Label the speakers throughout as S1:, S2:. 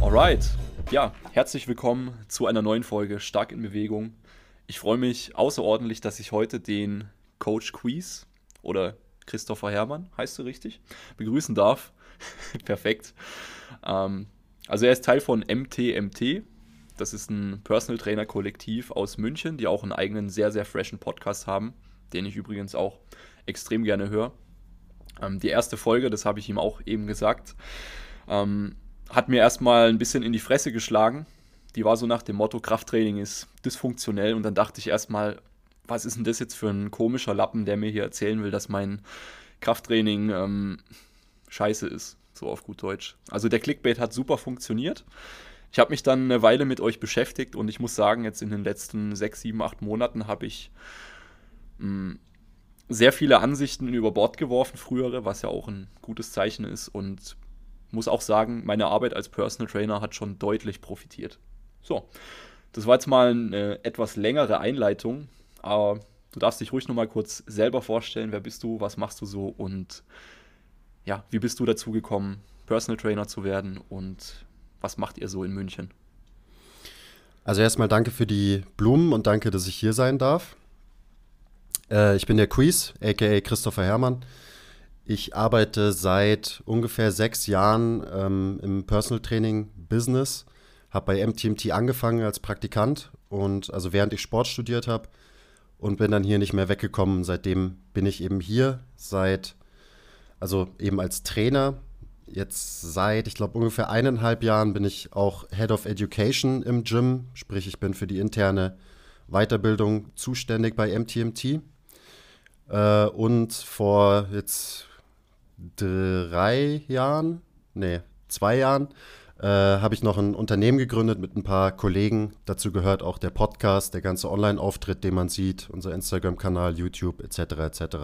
S1: Alright, ja, herzlich willkommen zu einer neuen Folge Stark in Bewegung. Ich freue mich außerordentlich, dass ich heute den Coach Quiz oder Christopher Hermann, heißt du richtig, begrüßen darf. Perfekt. Ähm, also er ist Teil von MTMT. Das ist ein Personal Trainer Kollektiv aus München, die auch einen eigenen sehr, sehr freshen Podcast haben, den ich übrigens auch extrem gerne höre. Ähm, die erste Folge, das habe ich ihm auch eben gesagt, ähm, hat mir erstmal ein bisschen in die Fresse geschlagen. Die war so nach dem Motto, Krafttraining ist dysfunktionell und dann dachte ich erstmal, was ist denn das jetzt für ein komischer Lappen, der mir hier erzählen will, dass mein Krafttraining ähm, scheiße ist, so auf gut Deutsch. Also der Clickbait hat super funktioniert. Ich habe mich dann eine Weile mit euch beschäftigt und ich muss sagen, jetzt in den letzten sechs, sieben, acht Monaten habe ich mh, hm, sehr viele Ansichten über Bord geworfen, frühere, was ja auch ein gutes Zeichen ist. Und muss auch sagen, meine Arbeit als Personal Trainer hat schon deutlich profitiert. So, das war jetzt mal eine etwas längere Einleitung, aber du darfst dich ruhig nochmal kurz selber vorstellen, wer bist du, was machst du so? Und ja, wie bist du dazu gekommen, Personal Trainer zu werden? Und was macht ihr so in München?
S2: Also erstmal danke für die Blumen und danke, dass ich hier sein darf. Äh, ich bin der Quiz, aka Christopher Herrmann. Ich arbeite seit ungefähr sechs Jahren ähm, im Personal Training Business, habe bei MTMT angefangen als Praktikant und also während ich Sport studiert habe und bin dann hier nicht mehr weggekommen. Seitdem bin ich eben hier, seit, also eben als Trainer. Jetzt seit, ich glaube, ungefähr eineinhalb Jahren bin ich auch Head of Education im Gym, sprich, ich bin für die interne Weiterbildung zuständig bei MTMT. Äh, und vor jetzt drei Jahren, nee, zwei Jahren, äh, habe ich noch ein Unternehmen gegründet mit ein paar Kollegen. Dazu gehört auch der Podcast, der ganze Online-Auftritt, den man sieht, unser Instagram-Kanal, YouTube etc. etc.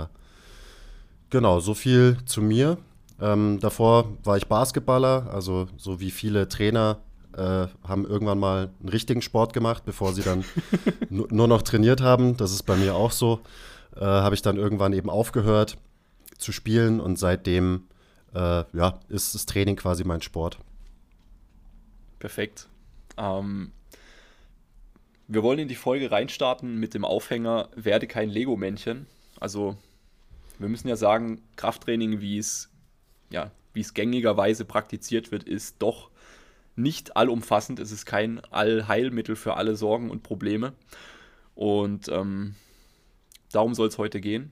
S2: Genau, so viel zu mir. Ähm, davor war ich Basketballer, also so wie viele Trainer äh, haben irgendwann mal einen richtigen Sport gemacht, bevor sie dann nur noch trainiert haben. Das ist bei mir auch so. Äh, habe ich dann irgendwann eben aufgehört zu spielen und seitdem äh, ja, ist das Training quasi mein Sport.
S1: Perfekt. Ähm, wir wollen in die Folge reinstarten mit dem Aufhänger Werde kein Lego-Männchen. Also wir müssen ja sagen, Krafttraining, wie es, ja, wie es gängigerweise praktiziert wird, ist doch nicht allumfassend. Es ist kein Allheilmittel für alle Sorgen und Probleme. Und ähm, darum soll es heute gehen.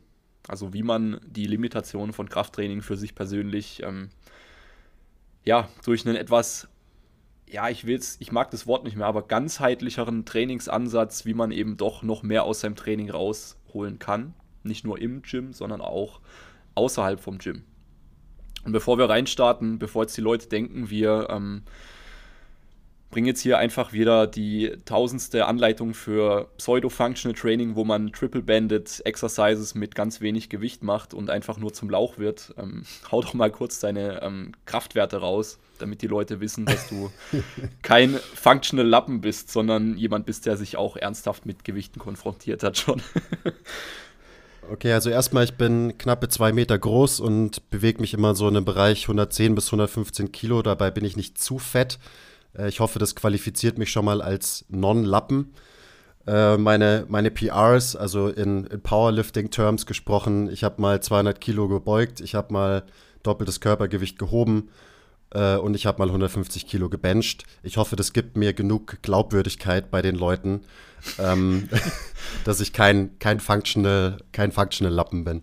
S1: Also wie man die Limitationen von Krafttraining für sich persönlich ähm, ja, durch einen etwas, ja, ich will's, ich mag das Wort nicht mehr, aber ganzheitlicheren Trainingsansatz, wie man eben doch noch mehr aus seinem Training rausholen kann. Nicht nur im Gym, sondern auch außerhalb vom Gym. Und bevor wir reinstarten, bevor jetzt die Leute denken, wir ähm, bringe jetzt hier einfach wieder die tausendste Anleitung für Pseudo-Functional Training, wo man Triple-Banded Exercises mit ganz wenig Gewicht macht und einfach nur zum Lauch wird. Ähm, hau doch mal kurz deine ähm, Kraftwerte raus, damit die Leute wissen, dass du kein Functional Lappen bist, sondern jemand bist, der sich auch ernsthaft mit Gewichten konfrontiert hat schon.
S2: Okay, also erstmal, ich bin knappe zwei Meter groß und bewege mich immer so in einem Bereich 110 bis 115 Kilo. Dabei bin ich nicht zu fett. Äh, ich hoffe, das qualifiziert mich schon mal als Non-Lappen. Äh, meine, meine PRs, also in, in Powerlifting-Terms gesprochen, ich habe mal 200 Kilo gebeugt, ich habe mal doppeltes Körpergewicht gehoben äh, und ich habe mal 150 Kilo gebencht. Ich hoffe, das gibt mir genug Glaubwürdigkeit bei den Leuten, ähm, dass ich kein, kein, functional, kein functional Lappen bin.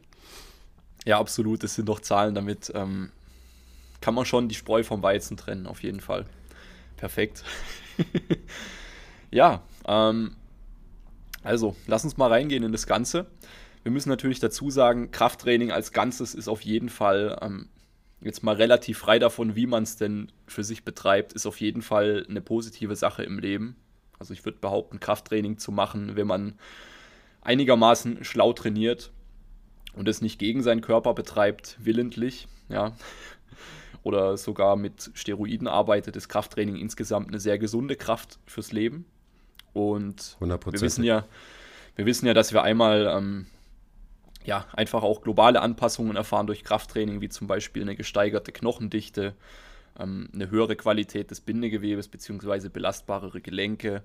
S1: Ja, absolut. Das sind doch Zahlen, damit ähm, kann man schon die Spreu vom Weizen trennen, auf jeden Fall. Perfekt. ja, ähm, also lass uns mal reingehen in das Ganze. Wir müssen natürlich dazu sagen, Krafttraining als Ganzes ist auf jeden Fall, ähm, jetzt mal relativ frei davon, wie man es denn für sich betreibt, ist auf jeden Fall eine positive Sache im Leben. Also ich würde behaupten, Krafttraining zu machen, wenn man einigermaßen schlau trainiert und es nicht gegen seinen Körper betreibt, willentlich, ja, oder sogar mit Steroiden arbeitet, ist Krafttraining insgesamt eine sehr gesunde Kraft fürs Leben. Und wir wissen ja, wir wissen ja, dass wir einmal ähm, ja, einfach auch globale Anpassungen erfahren durch Krafttraining, wie zum Beispiel eine gesteigerte Knochendichte, ähm, eine höhere Qualität des Bindegewebes bzw. belastbarere Gelenke,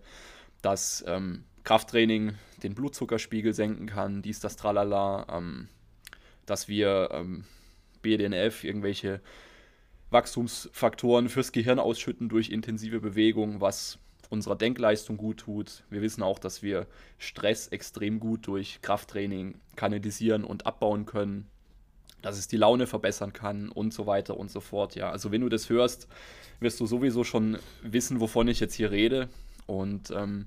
S1: dass ähm, Krafttraining den Blutzuckerspiegel senken kann, dies, das, tralala, ähm, dass wir ähm, BDNF, irgendwelche Wachstumsfaktoren fürs Gehirn ausschütten durch intensive Bewegung, was unserer Denkleistung gut tut. Wir wissen auch, dass wir Stress extrem gut durch Krafttraining kanalisieren und abbauen können, dass es die Laune verbessern kann und so weiter und so fort. Ja, also wenn du das hörst, wirst du sowieso schon wissen, wovon ich jetzt hier rede. Und ähm,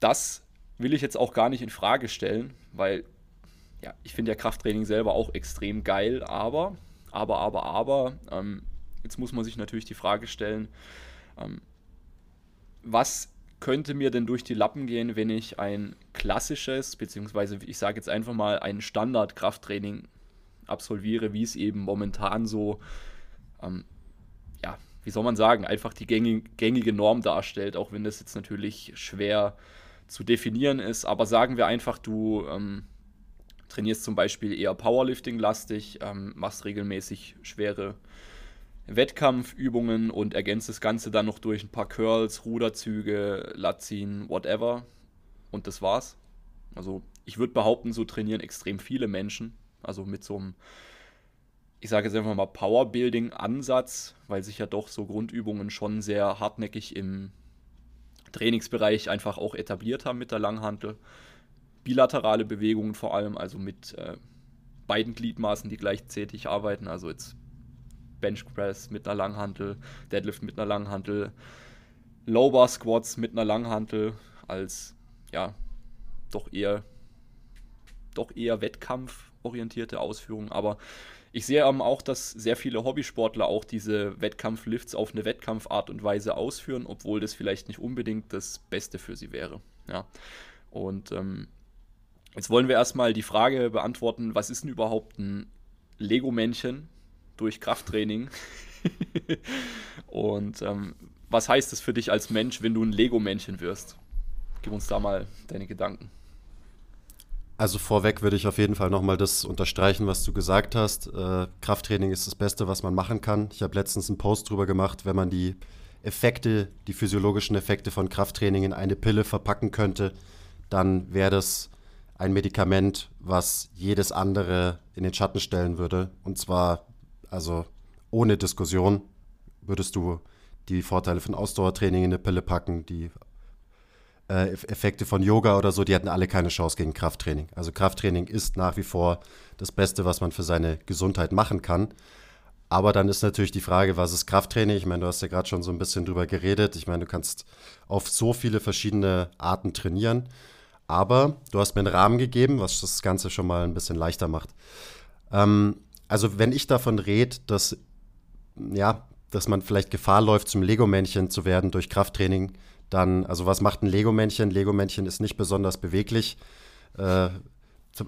S1: das will ich jetzt auch gar nicht in Frage stellen, weil ja, ich finde ja Krafttraining selber auch extrem geil, aber, aber, aber, aber, ähm, jetzt muss man sich natürlich die Frage stellen, ähm, was könnte mir denn durch die Lappen gehen, wenn ich ein klassisches, beziehungsweise ich sage jetzt einfach mal ein Standard-Krafttraining absolviere, wie es eben momentan so, ähm, ja, wie soll man sagen, einfach die gängige, Norm darstellt, auch wenn das jetzt natürlich schwer zu definieren ist. Aber sagen wir einfach, du ähm, trainierst zum Beispiel eher Powerlifting-lastig, ähm, machst regelmäßig schwere Wettkampfübungen und ergänzt das Ganze dann noch durch ein paar Curls, Ruderzüge, Latzin, whatever. Und das war's. Also ich würde behaupten, so trainieren extrem viele Menschen. Also mit so einem, ich sage jetzt einfach mal Powerbuilding-Ansatz, weil sich ja doch so Grundübungen schon sehr hartnäckig im Trainingsbereich einfach auch etabliert haben mit der Langhantel. Bilaterale Bewegungen vor allem, also mit äh, beiden Gliedmaßen, die gleichzeitig arbeiten. Also jetzt Benchpress mit einer Langhantel, Deadlift mit einer Langhantel, Lowbar Squats mit einer Langhantel als ja doch eher doch eher wettkampforientierte Ausführung, aber ich sehe auch, dass sehr viele Hobbysportler auch diese Wettkampflifts auf eine Wettkampfart und Weise ausführen, obwohl das vielleicht nicht unbedingt das Beste für sie wäre. Ja. Und ähm, jetzt wollen wir erstmal die Frage beantworten, was ist denn überhaupt ein Lego-Männchen? durch Krafttraining. und ähm, was heißt es für dich als Mensch, wenn du ein Lego-Männchen wirst? Gib uns da mal deine Gedanken.
S2: Also vorweg würde ich auf jeden Fall nochmal das unterstreichen, was du gesagt hast. Äh, Krafttraining ist das Beste, was man machen kann. Ich habe letztens einen Post drüber gemacht, wenn man die Effekte, die physiologischen Effekte von Krafttraining in eine Pille verpacken könnte, dann wäre das ein Medikament, was jedes andere in den Schatten stellen würde. Und zwar also ohne Diskussion würdest du die Vorteile von Ausdauertraining in eine Pille packen, die äh, Effekte von Yoga oder so, die hätten alle keine Chance gegen Krafttraining. Also Krafttraining ist nach wie vor das Beste, was man für seine Gesundheit machen kann. Aber dann ist natürlich die Frage, was ist Krafttraining? Ich meine, du hast ja gerade schon so ein bisschen drüber geredet. Ich meine, du kannst auf so viele verschiedene Arten trainieren. Aber du hast mir einen Rahmen gegeben, was das Ganze schon mal ein bisschen leichter macht. Ähm, also wenn ich davon rede, dass, ja, dass man vielleicht Gefahr läuft, zum Lego-Männchen zu werden durch Krafttraining, dann, also was macht ein Lego-Männchen? Lego-Männchen ist nicht besonders beweglich. Äh,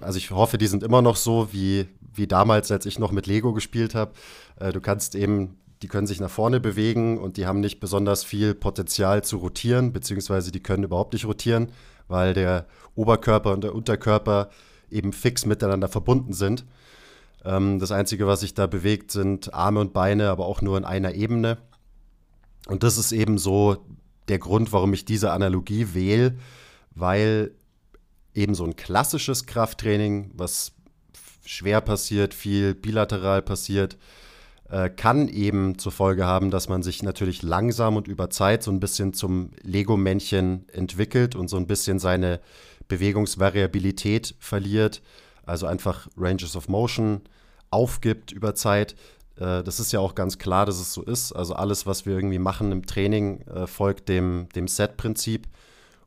S2: also ich hoffe, die sind immer noch so wie, wie damals, als ich noch mit Lego gespielt habe. Äh, du kannst eben, die können sich nach vorne bewegen und die haben nicht besonders viel Potenzial zu rotieren, beziehungsweise die können überhaupt nicht rotieren, weil der Oberkörper und der Unterkörper eben fix miteinander verbunden sind. Ähm, das Einzige, was sich da bewegt, sind Arme und Beine, aber auch nur in einer Ebene. Und das ist eben so der Grund, warum ich diese Analogie wähle, weil eben so ein klassisches Krafttraining, was schwer passiert, viel bilateral passiert, äh, kann eben zur Folge haben, dass man sich natürlich langsam und über Zeit so ein bisschen zum Lego-Männchen entwickelt und so ein bisschen seine Bewegungsvariabilität verliert also einfach Ranges of Motion aufgibt über Zeit. Äh, das ist ja auch ganz klar, dass es so ist. Also alles, was wir irgendwie machen im Training, äh, folgt dem, dem Set-Prinzip.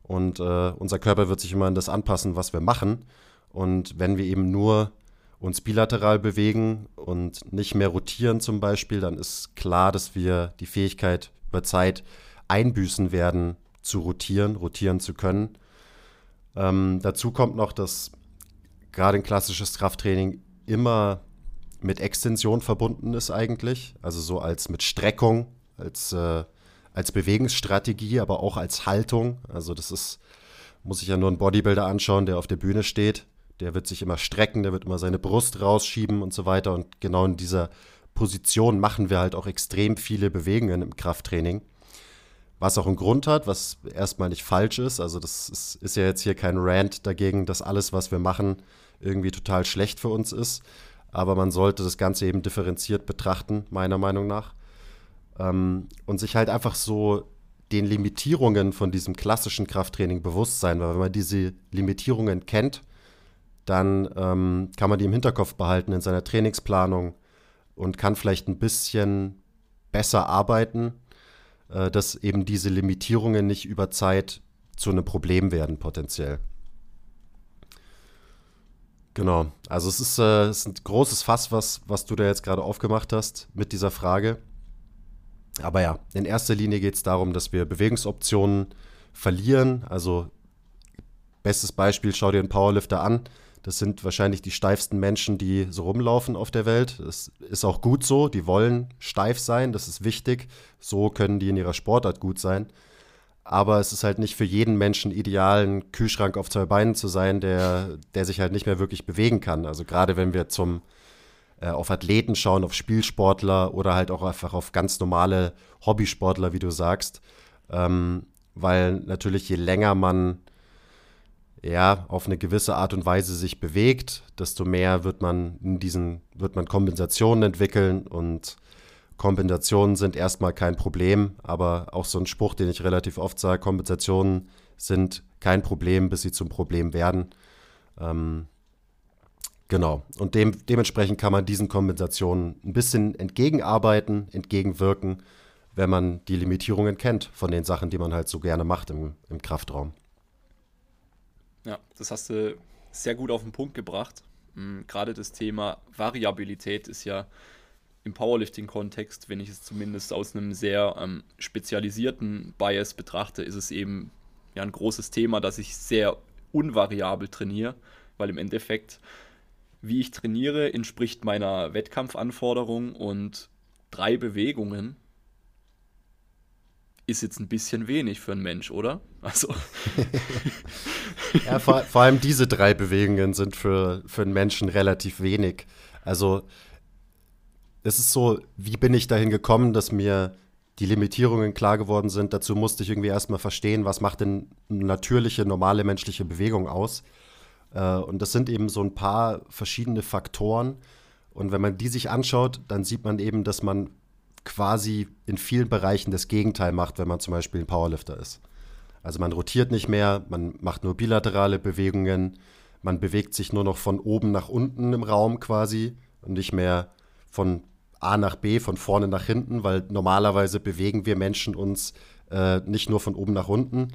S2: Und äh, unser Körper wird sich immer an das anpassen, was wir machen. Und wenn wir eben nur uns bilateral bewegen und nicht mehr rotieren zum Beispiel, dann ist klar, dass wir die Fähigkeit über Zeit einbüßen werden, zu rotieren, rotieren zu können. Ähm, dazu kommt noch, dass gerade ein klassisches Krafttraining immer mit Extension verbunden ist eigentlich. Also so als mit Streckung, als, äh, als Bewegungsstrategie, aber auch als Haltung. Also das ist, muss ich ja nur einen Bodybuilder anschauen, der auf der Bühne steht. Der wird sich immer strecken, der wird immer seine Brust rausschieben und so weiter. Und genau in dieser Position machen wir halt auch extrem viele Bewegungen im Krafttraining. Was auch einen Grund hat, was erstmal nicht falsch ist. Also das ist, ist ja jetzt hier kein Rant dagegen, dass alles, was wir machen, irgendwie total schlecht für uns ist. Aber man sollte das Ganze eben differenziert betrachten, meiner Meinung nach. Ähm, und sich halt einfach so den Limitierungen von diesem klassischen Krafttraining bewusst sein. Weil wenn man diese Limitierungen kennt, dann ähm, kann man die im Hinterkopf behalten in seiner Trainingsplanung und kann vielleicht ein bisschen besser arbeiten äh, dass eben diese Limitierungen nicht über Zeit zu einem Problem werden, potenziell. Genau, also es ist, äh, es ist ein großes Fass, was, was du da jetzt gerade aufgemacht hast mit dieser Frage. Aber ja, in erster Linie geht es darum, dass wir Bewegungsoptionen verlieren. Also bestes Beispiel, schau dir einen Powerlifter an. Das sind wahrscheinlich die steifsten Menschen, die so rumlaufen auf der Welt. Das ist auch gut so. Die wollen steif sein, das ist wichtig. So können die in ihrer Sportart gut sein. Aber es ist halt nicht für jeden Menschen ideal, ein Kühlschrank auf zwei Beinen zu sein, der, der sich halt nicht mehr wirklich bewegen kann. Also gerade wenn wir zum äh, auf Athleten schauen, auf Spielsportler oder halt auch einfach auf ganz normale Hobbysportler, wie du sagst. Ähm, weil natürlich je länger man ja, auf eine gewisse Art und Weise sich bewegt, desto mehr wird man in diesen, wird man Kompensationen entwickeln und Kompensationen sind erstmal kein Problem, aber auch so ein Spruch, den ich relativ oft sage, Kompensationen sind kein Problem, bis sie zum Problem werden. Ähm, genau. Und dem, dementsprechend kann man diesen Kompensationen ein bisschen entgegenarbeiten, entgegenwirken, wenn man die Limitierungen kennt von den Sachen, die man halt so gerne macht im, im Kraftraum.
S1: Ja, das hast du sehr gut auf den Punkt gebracht. Mhm, gerade das Thema Variabilität ist ja im Powerlifting-Kontext, wenn ich es zumindest aus einem sehr ähm, spezialisierten Bias betrachte, ist es eben ja ein großes Thema, dass ich sehr unvariabel trainiere, weil im Endeffekt, wie ich trainiere, entspricht meiner Wettkampfanforderung und drei Bewegungen ist jetzt ein bisschen wenig für einen Mensch, oder? Also.
S2: ja, vor, vor, allem diese drei Bewegungen sind für, für einen Menschen relativ wenig. Also, es ist so, wie bin ich dahin gekommen, dass mir die Limitierungen klar geworden sind. Dazu musste ich irgendwie erstmal verstehen, was macht denn natürliche, normale menschliche Bewegung aus. Äh, und das sind eben so ein paar verschiedene Faktoren. Und wenn man die sich anschaut, dann sieht man eben, dass man quasi in vielen Bereichen das Gegenteil macht, wenn man zum Beispiel ein Powerlifter ist. Also man rotiert nicht mehr, man macht nur bilaterale Bewegungen, man bewegt sich nur noch von oben nach unten im Raum quasi und nicht mehr von A nach B, von vorne nach hinten, weil normalerweise bewegen wir Menschen uns äh, nicht nur von oben nach unten,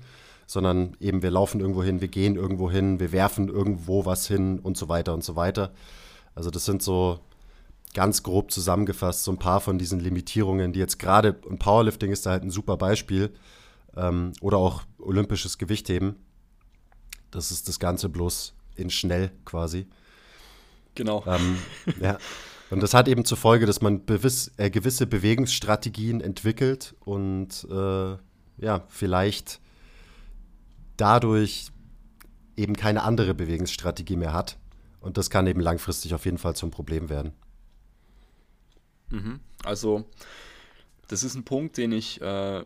S2: sondern eben wir laufen irgendwo hin, wir gehen irgendwo hin, wir werfen irgendwo was hin und so weiter und so weiter. Also das sind so ganz grob zusammengefasst so ein paar von diesen Limitierungen, die jetzt gerade, und Powerlifting ist da halt ein super Beispiel, ähm, oder auch olympisches Gewichtheben. Das ist das Ganze bloß in schnell quasi.
S1: Genau.
S2: Ähm, ja. Und das hat eben zur Folge, dass man bewiss, äh, gewisse Bewegungsstrategien entwickelt und äh, ja, vielleicht dadurch eben keine andere Bewegungsstrategie mehr hat. Und das kann eben langfristig auf jeden Fall zum Problem werden.
S1: Mhm. Also, das ist ein Punkt, den ich, äh,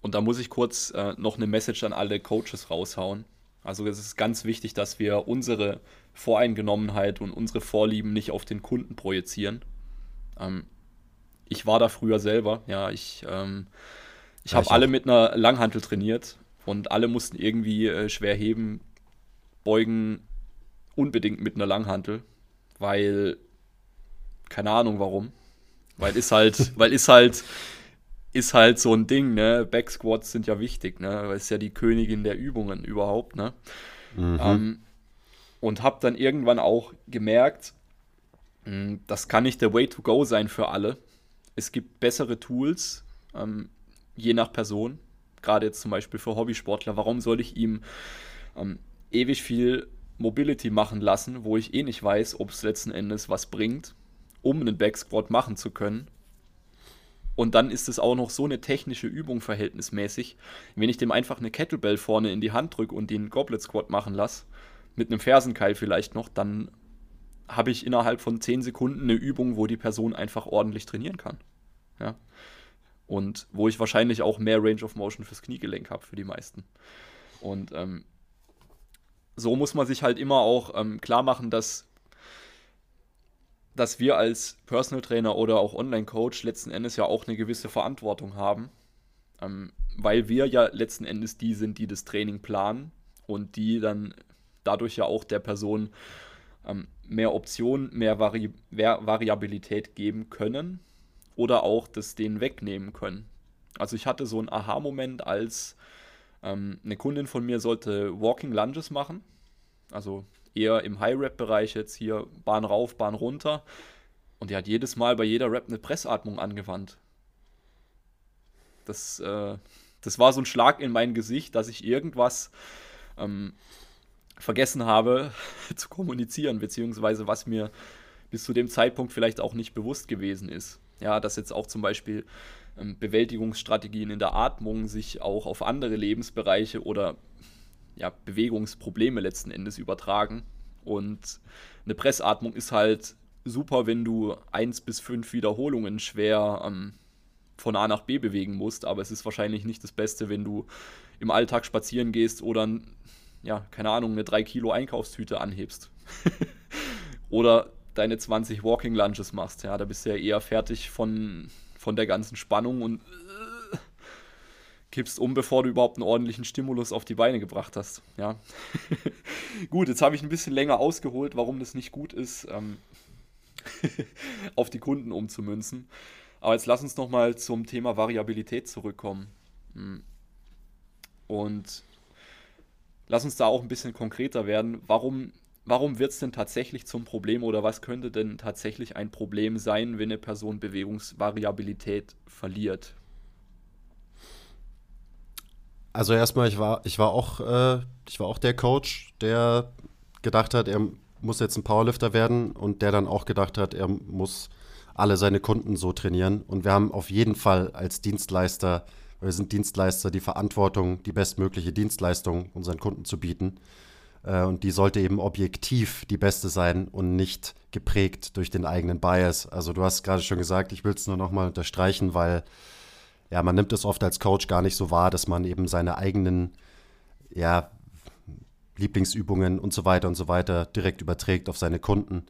S1: und da muss ich kurz äh, noch eine Message an alle Coaches raushauen. Also, es ist ganz wichtig, dass wir unsere Voreingenommenheit und unsere Vorlieben nicht auf den Kunden projizieren. Ähm, ich war da früher selber, ja, ich, ähm, ich habe alle mit einer Langhantel trainiert und alle mussten irgendwie äh, schwer heben, beugen, unbedingt mit einer Langhantel, weil, keine Ahnung warum, weil ist halt, weil ist halt, ist halt so ein Ding, ne? Backsquats sind ja wichtig, ne? Weil ist ja die Königin der Übungen überhaupt, ne? Mhm. Ähm, und hab dann irgendwann auch gemerkt, hm, das kann nicht der Way to go sein für alle. Es gibt bessere Tools, ähm, je nach Person. Gerade jetzt zum Beispiel für Hobbysportler. Warum soll ich ihm ähm, ewig viel Mobility machen lassen, wo ich eh nicht weiß, ob es letzten Endes was bringt? um einen Backsquat machen zu können. Und dann ist es auch noch so eine technische Übung verhältnismäßig. Wenn ich dem einfach eine Kettlebell vorne in die Hand drücke und den Goblet Squat machen lasse, mit einem Fersenkeil vielleicht noch, dann habe ich innerhalb von 10 Sekunden eine Übung, wo die Person einfach ordentlich trainieren kann. Ja. Und wo ich wahrscheinlich auch mehr Range of Motion fürs Kniegelenk habe für die meisten. Und ähm, so muss man sich halt immer auch ähm, klar machen, dass, dass wir als Personal Trainer oder auch Online-Coach letzten Endes ja auch eine gewisse Verantwortung haben. Ähm, weil wir ja letzten Endes die sind, die das Training planen und die dann dadurch ja auch der Person ähm, mehr Optionen, mehr, Vari Variabilität geben können oder auch das denen wegnehmen können. Also ich hatte so einen Aha-Moment, als ähm, eine Kundin von mir sollte Walking Lunges machen, also eher im High-Rap-Bereich jetzt hier Bahn rauf, Bahn runter. Und die hat jedes Mal bei jeder Rap eine Pressatmung angewandt. Das, äh, das war so ein Schlag in mein Gesicht, dass ich irgendwas ähm, vergessen habe zu kommunizieren, beziehungsweise was mir bis zu dem Zeitpunkt vielleicht auch nicht bewusst gewesen ist. Ja, dass jetzt auch zum Beispiel ähm, Bewältigungsstrategien in der Atmung sich auch auf andere Lebensbereiche oder ja, Bewegungsprobleme letzten Endes übertragen. Und eine Pressatmung ist halt super, wenn du eins bis fünf Wiederholungen schwer ähm, von A nach B bewegen musst, aber es ist wahrscheinlich nicht das Beste, wenn du im Alltag spazieren gehst oder, ja, keine Ahnung, eine 3 Kilo Einkaufstüte anhebst. oder deine 20 Walking Lunges machst. Ja, da bist du ja eher fertig von, von der ganzen Spannung und kippst um, bevor du überhaupt einen ordentlichen Stimulus auf die Beine gebracht hast. Ja. gut, jetzt habe ich ein bisschen länger ausgeholt, warum das nicht gut ist, ähm, auf die Kunden umzumünzen. Aber jetzt lass uns nochmal zum Thema Variabilität zurückkommen. Hm. Und lass uns da auch ein bisschen konkreter werden. Warum warum wird es denn tatsächlich zum Problem oder was könnte denn tatsächlich ein Problem sein, wenn eine Person Bewegungsvariabilität verliert?
S2: Also erstmal, ich war, ich war auch, äh, ich war auch der Coach, der gedacht hat, er muss jetzt ein Powerlifter werden und der dann auch gedacht hat, er muss alle seine Kunden so trainieren. Und wir haben auf jeden Fall als Dienstleister, wir sind Dienstleister, die Verantwortung, die bestmögliche Dienstleistung unseren Kunden zu bieten. Äh, und die sollte eben objektiv die beste sein und nicht geprägt durch den eigenen Bias. Also du hast gerade schon gesagt, ich will es nur nochmal unterstreichen, weil ja, man nimmt es oft als Coach gar nicht so wahr, dass man eben seine eigenen ja, Lieblingsübungen und so weiter und so weiter direkt überträgt auf seine Kunden.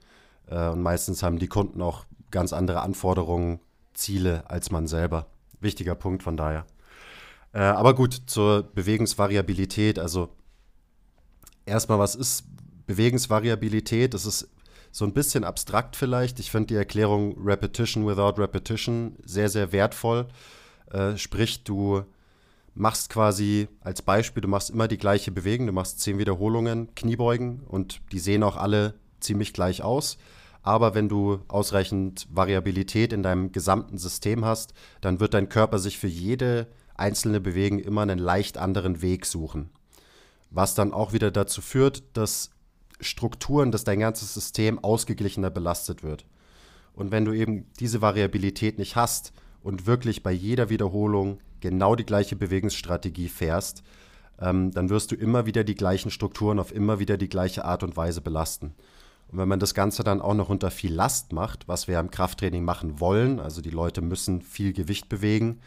S2: Äh, und meistens haben die Kunden auch ganz andere Anforderungen, Ziele als man selber. Wichtiger Punkt von daher. Äh, aber gut, zur Bewegungsvariabilität. Also erstmal, was ist Bewegungsvariabilität? Das ist so ein bisschen abstrakt vielleicht. Ich finde die Erklärung Repetition without Repetition sehr, sehr wertvoll. Äh, sprich, du machst quasi als Beispiel, du machst immer die gleiche Bewegung, du machst zehn Wiederholungen, Kniebeugen und die sehen auch alle ziemlich gleich aus. Aber wenn du ausreichend Variabilität in deinem gesamten System hast, dann wird dein Körper sich für jede einzelne Bewegung immer einen leicht anderen Weg suchen was dann auch wieder dazu führt, dass Strukturen, dass dein ganzes System ausgeglichener belastet wird. Und wenn du eben diese Variabilität nicht hast und wirklich bei jeder Wiederholung genau die gleiche Bewegungsstrategie fährst, ähm, dann wirst du immer wieder die gleichen Strukturen auf immer wieder die gleiche Art und Weise belasten. Und wenn man das Ganze dann auch noch unter viel Last macht, was wir im Krafttraining machen wollen, also die Leute müssen viel Gewicht bewegen,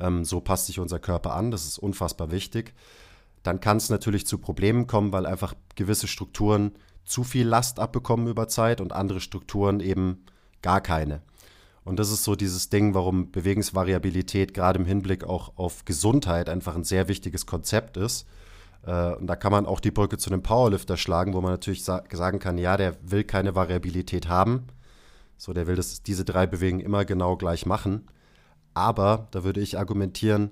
S2: ähm, so passt sich unser Körper an, das ist unfassbar wichtig, dann kann es natürlich zu Problemen kommen, weil einfach gewisse Strukturen zu viel Last abbekommen über Zeit und andere Strukturen eben gar keine. Und das ist so dieses Ding, warum Bewegungsvariabilität gerade im Hinblick auch auf Gesundheit einfach ein sehr wichtiges Konzept ist. Äh, und da kann man auch die Brücke zu einem Powerlifter schlagen, wo man natürlich sagen kann, ja, der will keine Variabilität haben. So, der will das, diese drei Bewegungen immer genau gleich machen. Aber da würde ich argumentieren,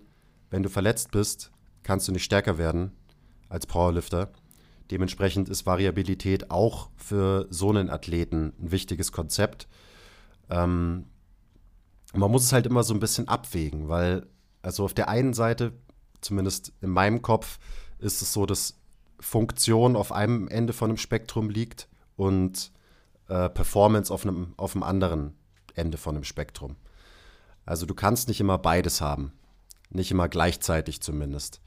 S2: wenn du verletzt bist, kannst du nicht stärker werden als Powerlifter. Dementsprechend ist Variabilität auch für so einen Athleten ein wichtiges Konzept. Ähm, man muss es halt immer so ein bisschen abwägen, weil, also auf der einen Seite, zumindest in meinem Kopf, ist es so, dass Funktion auf einem Ende von einem Spektrum liegt und äh, Performance auf einem, auf einem anderen Ende von einem Spektrum. Also du kannst nicht immer beides haben. Nicht immer gleichzeitig zumindest.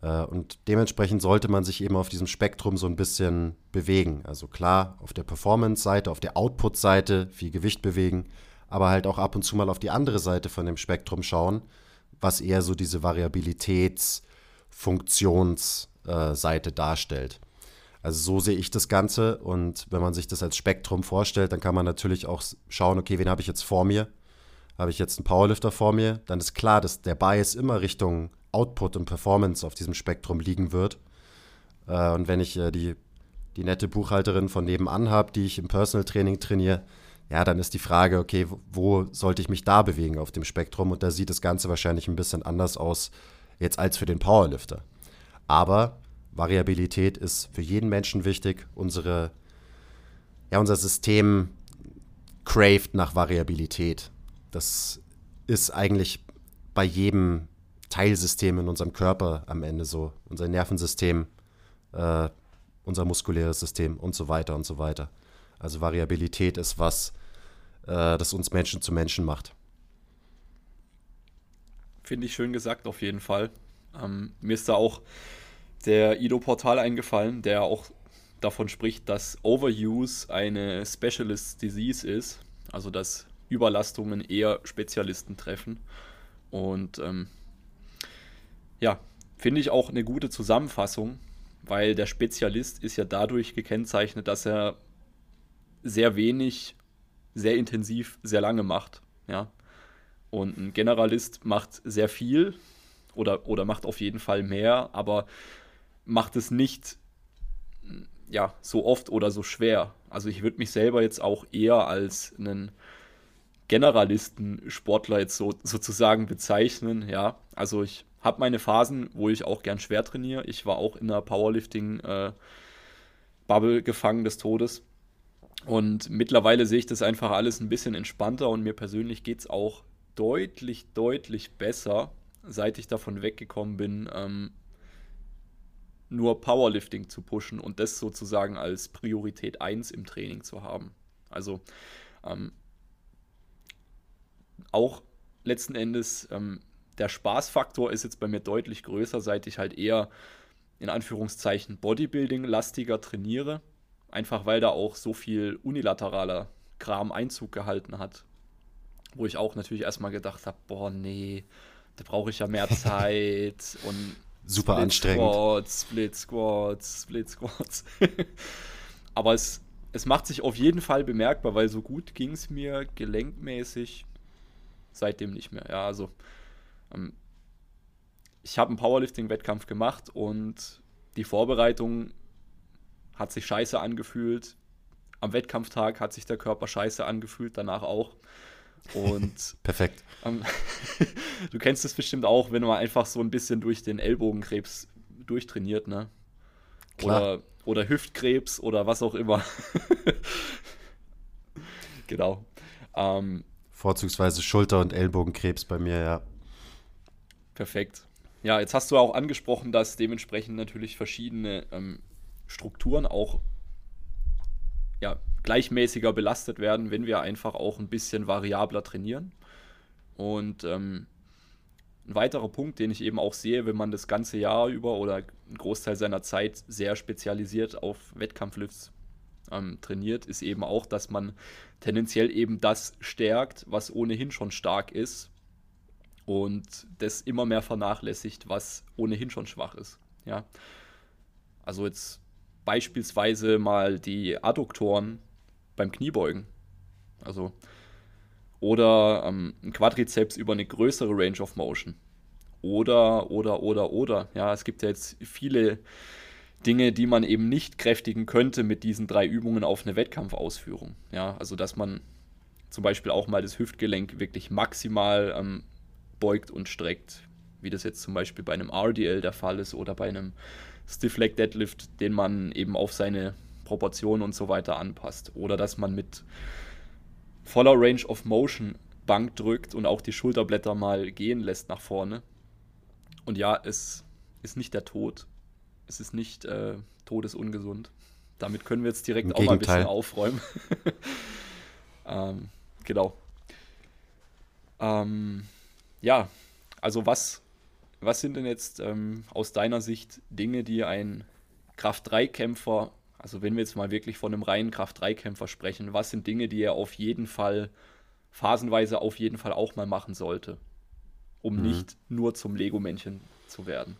S2: Äh, und dementsprechend sollte man sich eben auf diesem Spektrum so ein bisschen bewegen. Also klar, auf der Performance-Seite, auf der Output-Seite viel Gewicht bewegen, aber halt auch ab und zu mal auf die andere Seite von dem Spektrum schauen, was eher so diese Variabilitäts-Funktionsseite darstellt. Also so sehe ich das Ganze und wenn man sich das als Spektrum vorstellt, dann kann man natürlich auch schauen, okay, wen habe ich jetzt vor mir? Habe ich jetzt einen Powerlifter vor mir? Dann ist klar, dass der Bias immer Richtung Output und Performance auf diesem Spektrum liegen wird. Äh, und wenn ich äh, die, die nette Buchhalterin von nebenan habe, die ich im Personal Training trainiere, ja, dann ist die Frage, okay, wo sollte ich mich da bewegen auf dem Spektrum? Und da sieht das Ganze wahrscheinlich ein bisschen anders aus jetzt als für den Powerlifter. Aber Variabilität ist für jeden Menschen wichtig. Unsere, ja, unser System craved nach Variabilität. Das ist eigentlich bei jedem Teilsystem in unserem Körper am Ende so. Unser Nervensystem, äh, unser muskuläres System und so weiter und so weiter. Also Variabilität ist was, äh, das uns Menschen zu Menschen macht.
S1: Finde ich schön gesagt, auf jeden Fall. Ähm, mir ist da auch der Ido-Portal eingefallen, der auch davon spricht, dass Overuse eine Specialist Disease ist, also dass Überlastungen eher Spezialisten treffen. Und ähm, ja, finde ich auch eine gute Zusammenfassung, weil der Spezialist ist ja dadurch gekennzeichnet, dass er sehr wenig, sehr intensiv, sehr lange macht. Ja. Und ein Generalist macht sehr viel oder, oder macht auf jeden Fall mehr, aber macht es nicht ja, so oft oder so schwer. Also ich würde mich selber jetzt auch eher als einen Generalisten-Sportler jetzt so, sozusagen bezeichnen. Ja, also ich habe meine Phasen, wo ich auch gern schwer trainiere. Ich war auch in der Powerlifting-Bubble äh, gefangen des Todes. Und mittlerweile sehe ich das einfach alles ein bisschen entspannter und mir persönlich geht es auch deutlich, deutlich besser, seit ich davon weggekommen bin, ähm, nur Powerlifting zu pushen und das sozusagen als Priorität 1 im Training zu haben. Also ähm, auch letzten Endes ähm, der Spaßfaktor ist jetzt bei mir deutlich größer, seit ich halt eher in Anführungszeichen Bodybuilding-lastiger trainiere. Einfach weil da auch so viel unilateraler Kram Einzug gehalten hat. Wo ich auch natürlich erstmal gedacht habe, boah, nee, da brauche ich ja mehr Zeit und
S2: super Split anstrengend.
S1: Squats, Split Squats, Split Squats. Aber es, es macht sich auf jeden Fall bemerkbar, weil so gut ging es mir gelenkmäßig seitdem nicht mehr. Ja, also ähm, ich habe einen Powerlifting-Wettkampf gemacht und die Vorbereitung hat sich scheiße angefühlt. Am Wettkampftag hat sich der Körper scheiße angefühlt, danach auch. Und
S2: perfekt.
S1: Ähm, du kennst es bestimmt auch, wenn man einfach so ein bisschen durch den Ellbogenkrebs durchtrainiert, ne? Klar. Oder, oder Hüftkrebs oder was auch immer. genau. Ähm,
S2: Vorzugsweise Schulter- und Ellbogenkrebs bei mir, ja.
S1: Perfekt. Ja, jetzt hast du auch angesprochen, dass dementsprechend natürlich verschiedene ähm, Strukturen auch ja, gleichmäßiger belastet werden, wenn wir einfach auch ein bisschen variabler trainieren. Und ähm, ein weiterer Punkt, den ich eben auch sehe, wenn man das ganze Jahr über oder einen Großteil seiner Zeit sehr spezialisiert auf Wettkampflifts ähm, trainiert, ist eben auch, dass man tendenziell eben das stärkt, was ohnehin schon stark ist und das immer mehr vernachlässigt, was ohnehin schon schwach ist. Ja. Also jetzt beispielsweise mal die Adduktoren beim Kniebeugen. Also oder ähm, ein Quadrizeps über eine größere Range of Motion. Oder, oder, oder, oder. Ja, es gibt ja jetzt viele Dinge, die man eben nicht kräftigen könnte mit diesen drei Übungen auf eine Wettkampfausführung. Ja, also dass man zum Beispiel auch mal das Hüftgelenk wirklich maximal ähm, beugt und streckt, wie das jetzt zum Beispiel bei einem RDL der Fall ist oder bei einem Stiff Leg Deadlift, den man eben auf seine Proportionen und so weiter anpasst. Oder dass man mit voller Range of Motion Bank drückt und auch die Schulterblätter mal gehen lässt nach vorne. Und ja, es ist nicht der Tod. Es ist nicht äh, todesungesund. Damit können wir jetzt direkt Im auch Gegenteil. mal ein bisschen aufräumen. ähm, genau. Ähm, ja, also was, was sind denn jetzt ähm, aus deiner Sicht Dinge, die ein Kraft-3-Kämpfer, also wenn wir jetzt mal wirklich von einem reinen Kraft-3-Kämpfer sprechen, was sind Dinge, die er auf jeden Fall, phasenweise auf jeden Fall auch mal machen sollte, um mhm. nicht nur zum Lego-Männchen zu werden?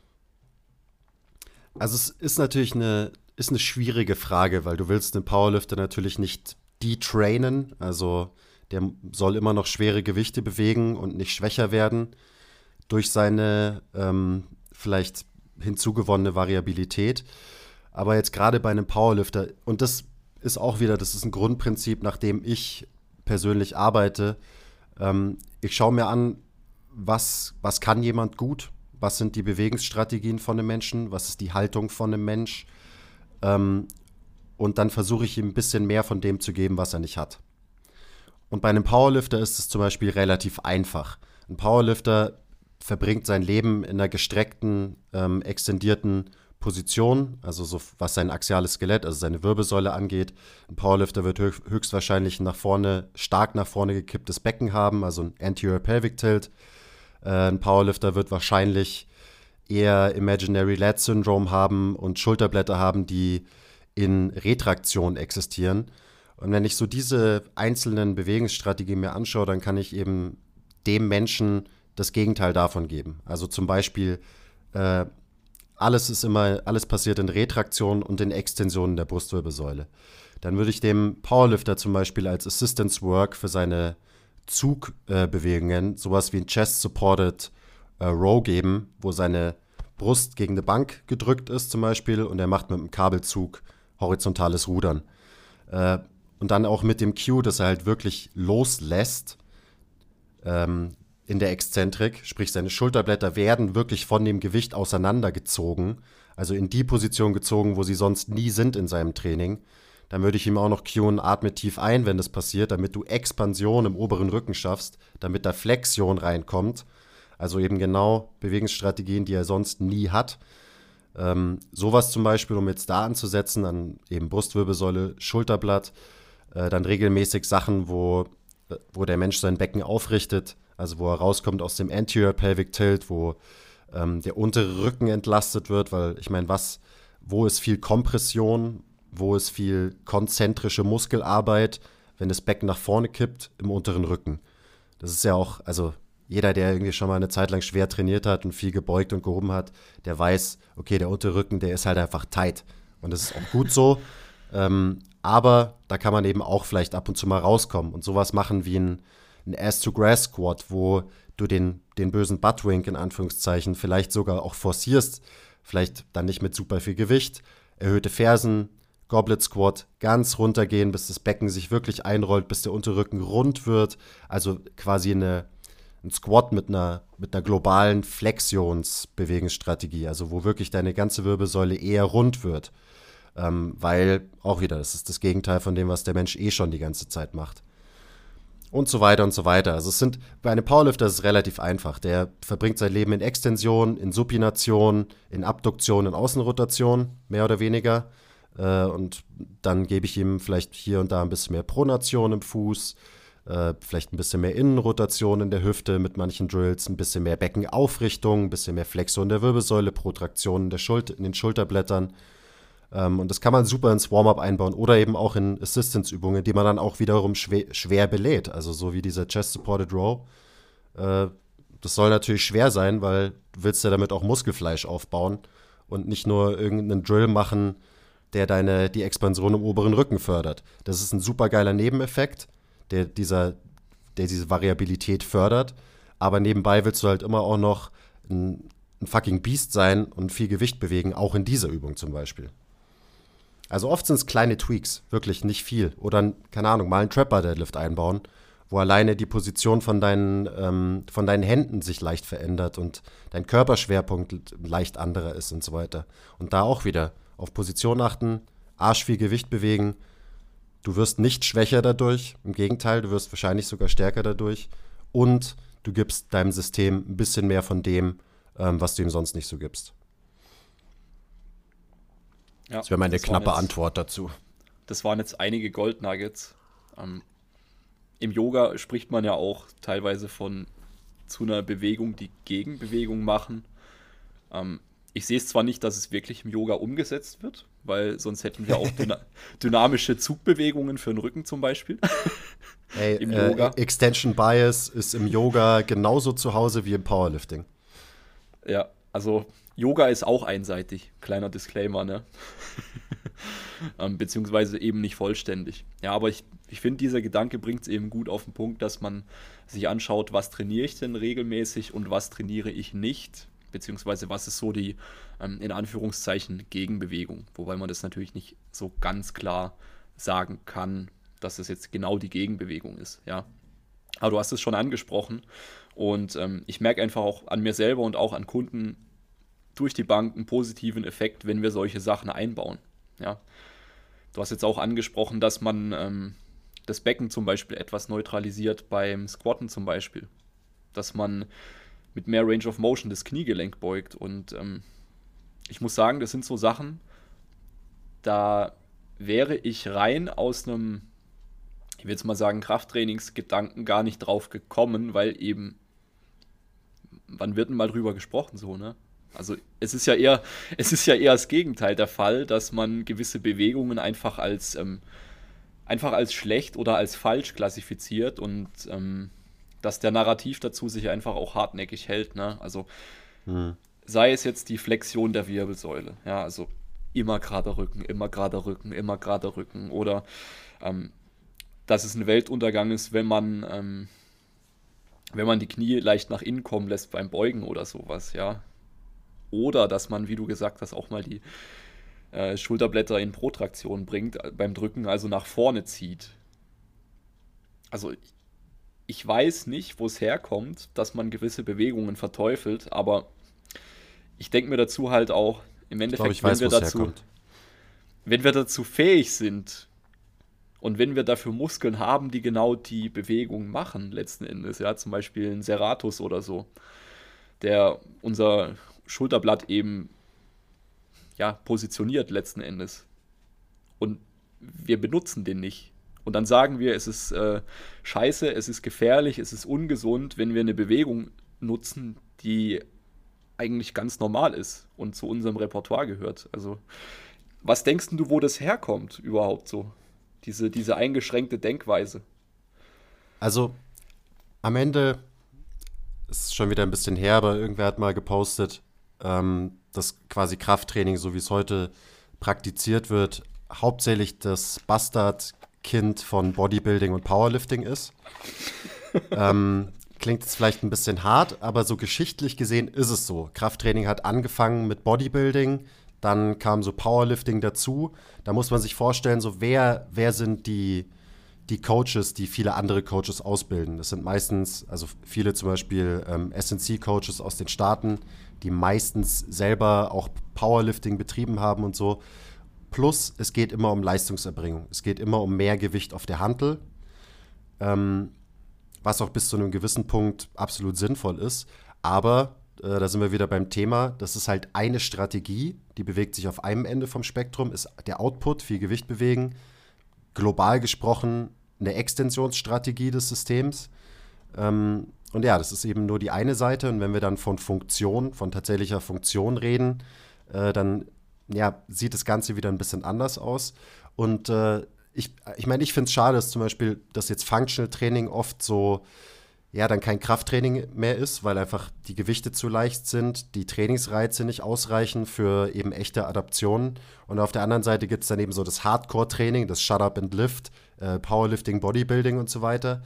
S2: Also es ist natürlich eine, ist eine schwierige Frage, weil du willst den Powerlifter natürlich nicht detrainen, also der soll immer noch schwere Gewichte bewegen und nicht schwächer werden durch seine ähm, vielleicht hinzugewonnene Variabilität. Aber jetzt gerade bei einem Powerlifter, und das ist auch wieder, das ist ein Grundprinzip, nach dem ich persönlich arbeite. Ähm, ich schaue mir an, was, was kann jemand gut, was sind die Bewegungsstrategien von einem Menschen, was ist die Haltung von einem Mensch. Ähm, und dann versuche ich ihm ein bisschen mehr von dem zu geben, was er nicht hat. Und bei einem Powerlifter ist es zum Beispiel relativ einfach. Ein Powerlifter verbringt sein Leben in einer gestreckten, ähm, extendierten Position, also so was sein axiales Skelett, also seine Wirbelsäule angeht. Ein Powerlifter wird höchstwahrscheinlich nach vorne, stark nach vorne gekipptes Becken haben, also ein Anterior Pelvic Tilt. Äh, ein Powerlifter wird wahrscheinlich eher Imaginary Lat Syndrome haben und Schulterblätter haben, die in Retraktion existieren. Und wenn ich so diese einzelnen Bewegungsstrategien mir anschaue, dann kann ich eben dem Menschen das Gegenteil davon geben. Also zum Beispiel, äh, alles ist immer, alles passiert in Retraktion und in Extensionen der Brustwirbelsäule. Dann würde ich dem Powerlifter zum Beispiel als Assistance Work für seine Zugbewegungen äh, sowas wie ein Chest-Supported äh, Row geben, wo seine Brust gegen eine Bank gedrückt ist zum Beispiel und er macht mit einem Kabelzug horizontales Rudern. Äh, und dann auch mit dem Cue, dass er halt wirklich loslässt ähm, in der Exzentrik, sprich seine Schulterblätter werden wirklich von dem Gewicht auseinandergezogen, also in die Position gezogen, wo sie sonst nie sind in seinem Training. Dann würde ich ihm auch noch cuen, atme tief ein, wenn das passiert, damit du Expansion im oberen Rücken schaffst, damit da Flexion reinkommt. Also eben genau Bewegungsstrategien, die er sonst nie hat. Ähm, sowas zum Beispiel, um jetzt da anzusetzen, an eben Brustwirbelsäule, Schulterblatt, äh, dann regelmäßig Sachen, wo, äh, wo der Mensch sein Becken aufrichtet, also wo er rauskommt aus dem Anterior Pelvic Tilt, wo ähm, der untere Rücken entlastet wird, weil ich meine, was, wo ist viel Kompression, wo ist viel konzentrische Muskelarbeit, wenn das Becken nach vorne kippt, im unteren Rücken. Das ist ja auch, also jeder, der irgendwie schon mal eine Zeit lang schwer trainiert hat und viel gebeugt und gehoben hat, der weiß, okay, der Unterrücken, der ist halt einfach tight. Und das ist auch gut so. Ähm, aber da kann man eben auch vielleicht ab und zu mal rauskommen und sowas machen wie ein, ein Ass-to-Grass-Squat, wo du den, den bösen Buttwink in Anführungszeichen vielleicht sogar auch forcierst, vielleicht dann nicht mit super viel Gewicht, erhöhte Fersen, Goblet Squat, ganz runtergehen, bis das Becken sich wirklich einrollt, bis der Unterrücken rund wird, also quasi eine ein Squat mit einer, mit einer globalen Flexionsbewegungsstrategie, also wo wirklich deine ganze Wirbelsäule eher rund wird. Ähm, weil, auch wieder, das ist das Gegenteil von dem, was der Mensch eh schon die ganze Zeit macht. Und so weiter und so weiter. Also es sind, bei einem Powerlifter ist es relativ einfach. Der verbringt sein Leben in Extension, in Supination, in Abduktion, in Außenrotation, mehr oder weniger. Äh, und dann gebe ich ihm vielleicht hier und da ein bisschen mehr Pronation im Fuß, äh, vielleicht ein bisschen mehr Innenrotation in der Hüfte mit manchen Drills, ein bisschen mehr Beckenaufrichtung, ein bisschen mehr Flexion der Wirbelsäule, Protraktion in, der Schulter, in den Schulterblättern. Ähm, und das kann man super ins Warm-up einbauen oder eben auch in Assistance-Übungen, die man dann auch wiederum schwer, schwer belädt. Also so wie dieser Chest-Supported Row. Äh, das soll natürlich schwer sein, weil du willst ja damit auch Muskelfleisch aufbauen und nicht nur irgendeinen Drill machen, der deine, die Expansion im oberen Rücken fördert. Das ist ein super geiler Nebeneffekt der, dieser, der diese Variabilität fördert. Aber nebenbei willst du halt immer auch noch ein, ein fucking Biest sein und viel Gewicht bewegen, auch in dieser Übung zum Beispiel. Also oft sind es kleine Tweaks, wirklich nicht viel. Oder, keine Ahnung, mal einen Trapper-Deadlift einbauen, wo alleine die Position von deinen, ähm, von deinen Händen sich leicht verändert und dein Körperschwerpunkt leicht anderer ist und so weiter. Und da auch wieder auf Position achten, Arsch viel Gewicht bewegen, Du wirst nicht schwächer dadurch, im Gegenteil, du wirst wahrscheinlich sogar stärker dadurch. Und du gibst deinem System ein bisschen mehr von dem, ähm, was du ihm sonst nicht so gibst. Ja, das wäre meine das knappe jetzt, Antwort dazu.
S1: Das waren jetzt einige Gold Nuggets. Ähm, im Yoga spricht man ja auch teilweise von zu einer Bewegung, die Gegenbewegung machen. Ähm, ich sehe es zwar nicht, dass es wirklich im Yoga umgesetzt wird, weil sonst hätten wir auch dyna dynamische Zugbewegungen für den Rücken zum Beispiel.
S2: Ey, Im äh, Yoga. Extension Bias ist im Yoga genauso zu Hause wie im Powerlifting.
S1: Ja, also Yoga ist auch einseitig. Kleiner Disclaimer, ne? ähm, beziehungsweise eben nicht vollständig. Ja, aber ich, ich finde, dieser Gedanke bringt es eben gut auf den Punkt, dass man sich anschaut, was trainiere ich denn regelmäßig und was trainiere ich nicht, beziehungsweise was ist so die, ähm, in Anführungszeichen, Gegenbewegung. Wobei man das natürlich nicht so ganz klar sagen kann, dass es jetzt genau die Gegenbewegung ist, ja. Aber du hast es schon angesprochen und ähm, ich merke einfach auch an mir selber und auch an Kunden durch die Bank einen positiven Effekt, wenn wir solche Sachen einbauen, ja. Du hast jetzt auch angesprochen, dass man ähm, das Becken zum Beispiel etwas neutralisiert beim Squatten zum Beispiel. Dass man mit mehr Range of Motion das Kniegelenk beugt. Und ähm, ich muss sagen, das sind so Sachen, da wäre ich rein aus einem, ich will jetzt mal sagen, Krafttrainingsgedanken gar nicht drauf gekommen, weil eben, wann wird denn mal drüber gesprochen so, ne? Also es ist ja eher, es ist ja eher das Gegenteil der Fall, dass man gewisse Bewegungen einfach als ähm, einfach als schlecht oder als falsch klassifiziert und ähm, dass der Narrativ dazu sich einfach auch hartnäckig hält. Ne? Also hm. sei es jetzt die Flexion der Wirbelsäule, ja, also immer gerader Rücken, immer gerader Rücken, immer gerader Rücken oder ähm, dass es ein Weltuntergang ist, wenn man ähm, wenn man die Knie leicht nach innen kommen lässt beim Beugen oder sowas, ja. Oder dass man, wie du gesagt hast, auch mal die äh, Schulterblätter in Protraktion bringt, äh, beim Drücken also nach vorne zieht. Also ich weiß nicht, wo es herkommt, dass man gewisse Bewegungen verteufelt, aber ich denke mir dazu halt auch, im Endeffekt, ich glaub, ich wenn, wir dazu, wenn wir dazu fähig sind und wenn wir dafür Muskeln haben, die genau die Bewegung machen, letzten Endes, ja, zum Beispiel ein Serratus oder so, der unser Schulterblatt eben ja, positioniert letzten Endes. Und wir benutzen den nicht. Und dann sagen wir, es ist äh, scheiße, es ist gefährlich, es ist ungesund, wenn wir eine Bewegung nutzen, die eigentlich ganz normal ist und zu unserem Repertoire gehört. Also, was denkst du, wo das herkommt überhaupt so? Diese, diese eingeschränkte Denkweise.
S2: Also, am Ende ist es schon wieder ein bisschen her, aber irgendwer hat mal gepostet, ähm, dass quasi Krafttraining, so wie es heute praktiziert wird, hauptsächlich das Bastardkind von Bodybuilding und Powerlifting ist. ähm, klingt jetzt vielleicht ein bisschen hart, aber so geschichtlich gesehen ist es so. Krafttraining hat angefangen mit Bodybuilding, dann kam so Powerlifting dazu. Da muss man sich vorstellen, so wer, wer sind die, die Coaches, die viele andere Coaches ausbilden. Das sind meistens, also viele zum Beispiel ähm, SNC-Coaches aus den Staaten, die meistens selber auch Powerlifting betrieben haben und so. Plus, es geht immer um Leistungserbringung. Es geht immer um mehr Gewicht auf der Hantel, ähm, was auch bis zu einem gewissen Punkt absolut sinnvoll ist. Aber äh, da sind wir wieder beim Thema. Das ist halt eine Strategie, die bewegt sich auf einem Ende vom Spektrum, ist der Output, viel Gewicht bewegen. Global gesprochen eine Extensionsstrategie des Systems. Ähm, und ja, das ist eben nur die eine Seite. Und wenn wir dann von Funktion, von tatsächlicher Funktion reden, äh, dann ja, sieht das Ganze wieder ein bisschen anders aus. Und äh, ich, ich meine, ich finde es schade, dass zum Beispiel dass jetzt Functional Training oft so, ja, dann kein Krafttraining mehr ist, weil einfach die Gewichte zu leicht sind, die Trainingsreize nicht ausreichen für eben echte Adaptionen. Und auf der anderen Seite gibt es dann eben so das Hardcore-Training, das Shut Up and Lift, äh, Powerlifting, Bodybuilding und so weiter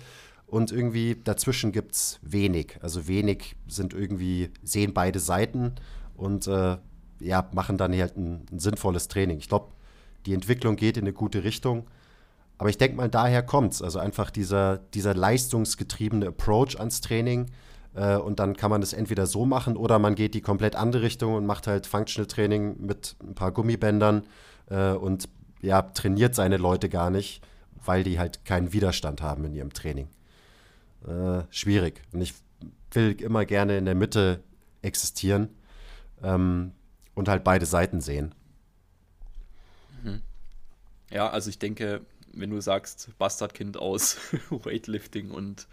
S2: und irgendwie dazwischen gibt es wenig. Also wenig sind irgendwie, sehen beide Seiten und äh, ja, machen dann halt ein, ein sinnvolles Training. Ich glaube, die Entwicklung geht in eine gute Richtung. Aber ich denke mal, daher kommt es. Also einfach dieser, dieser leistungsgetriebene Approach ans Training. Äh, und dann kann man das entweder so machen oder man geht die komplett andere Richtung und macht halt Functional Training mit ein paar Gummibändern äh, und ja, trainiert seine Leute gar nicht, weil die halt keinen Widerstand haben in ihrem Training äh, schwierig. Und ich will immer gerne in der Mitte existieren ähm, und halt beide Seiten sehen.
S1: Mhm. Ja, also ich denke, wenn du sagst, Bastardkind aus Weightlifting und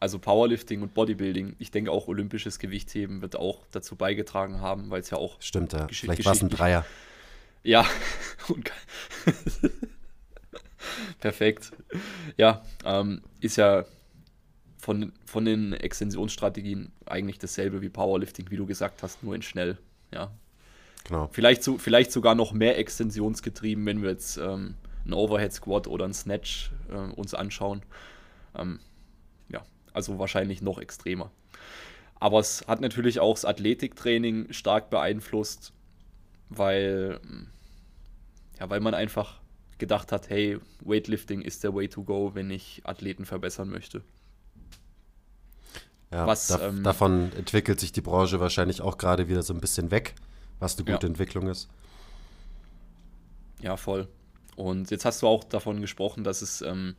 S1: also Powerlifting und Bodybuilding. Ich denke auch olympisches Gewichtheben wird auch dazu beigetragen haben, weil es ja auch.
S2: Stimmt, ja. Vielleicht war es ein Dreier.
S1: Ja. Perfekt. Ja, ähm, ist ja von, von den Extensionsstrategien eigentlich dasselbe wie Powerlifting, wie du gesagt hast, nur in schnell. Ja. Genau. Vielleicht, so, vielleicht sogar noch mehr extensionsgetrieben, wenn wir jetzt ähm, einen Overhead Squat oder einen Snatch äh, uns anschauen. Ähm, ja, also wahrscheinlich noch extremer. Aber es hat natürlich auch das Athletiktraining stark beeinflusst, weil, ja, weil man einfach gedacht hat, hey, Weightlifting ist der Way to go, wenn ich Athleten verbessern möchte.
S2: Ja, was, da, ähm, davon entwickelt sich die Branche wahrscheinlich auch gerade wieder so ein bisschen weg, was eine gute ja. Entwicklung ist.
S1: Ja, voll. Und jetzt hast du auch davon gesprochen, dass es ähm,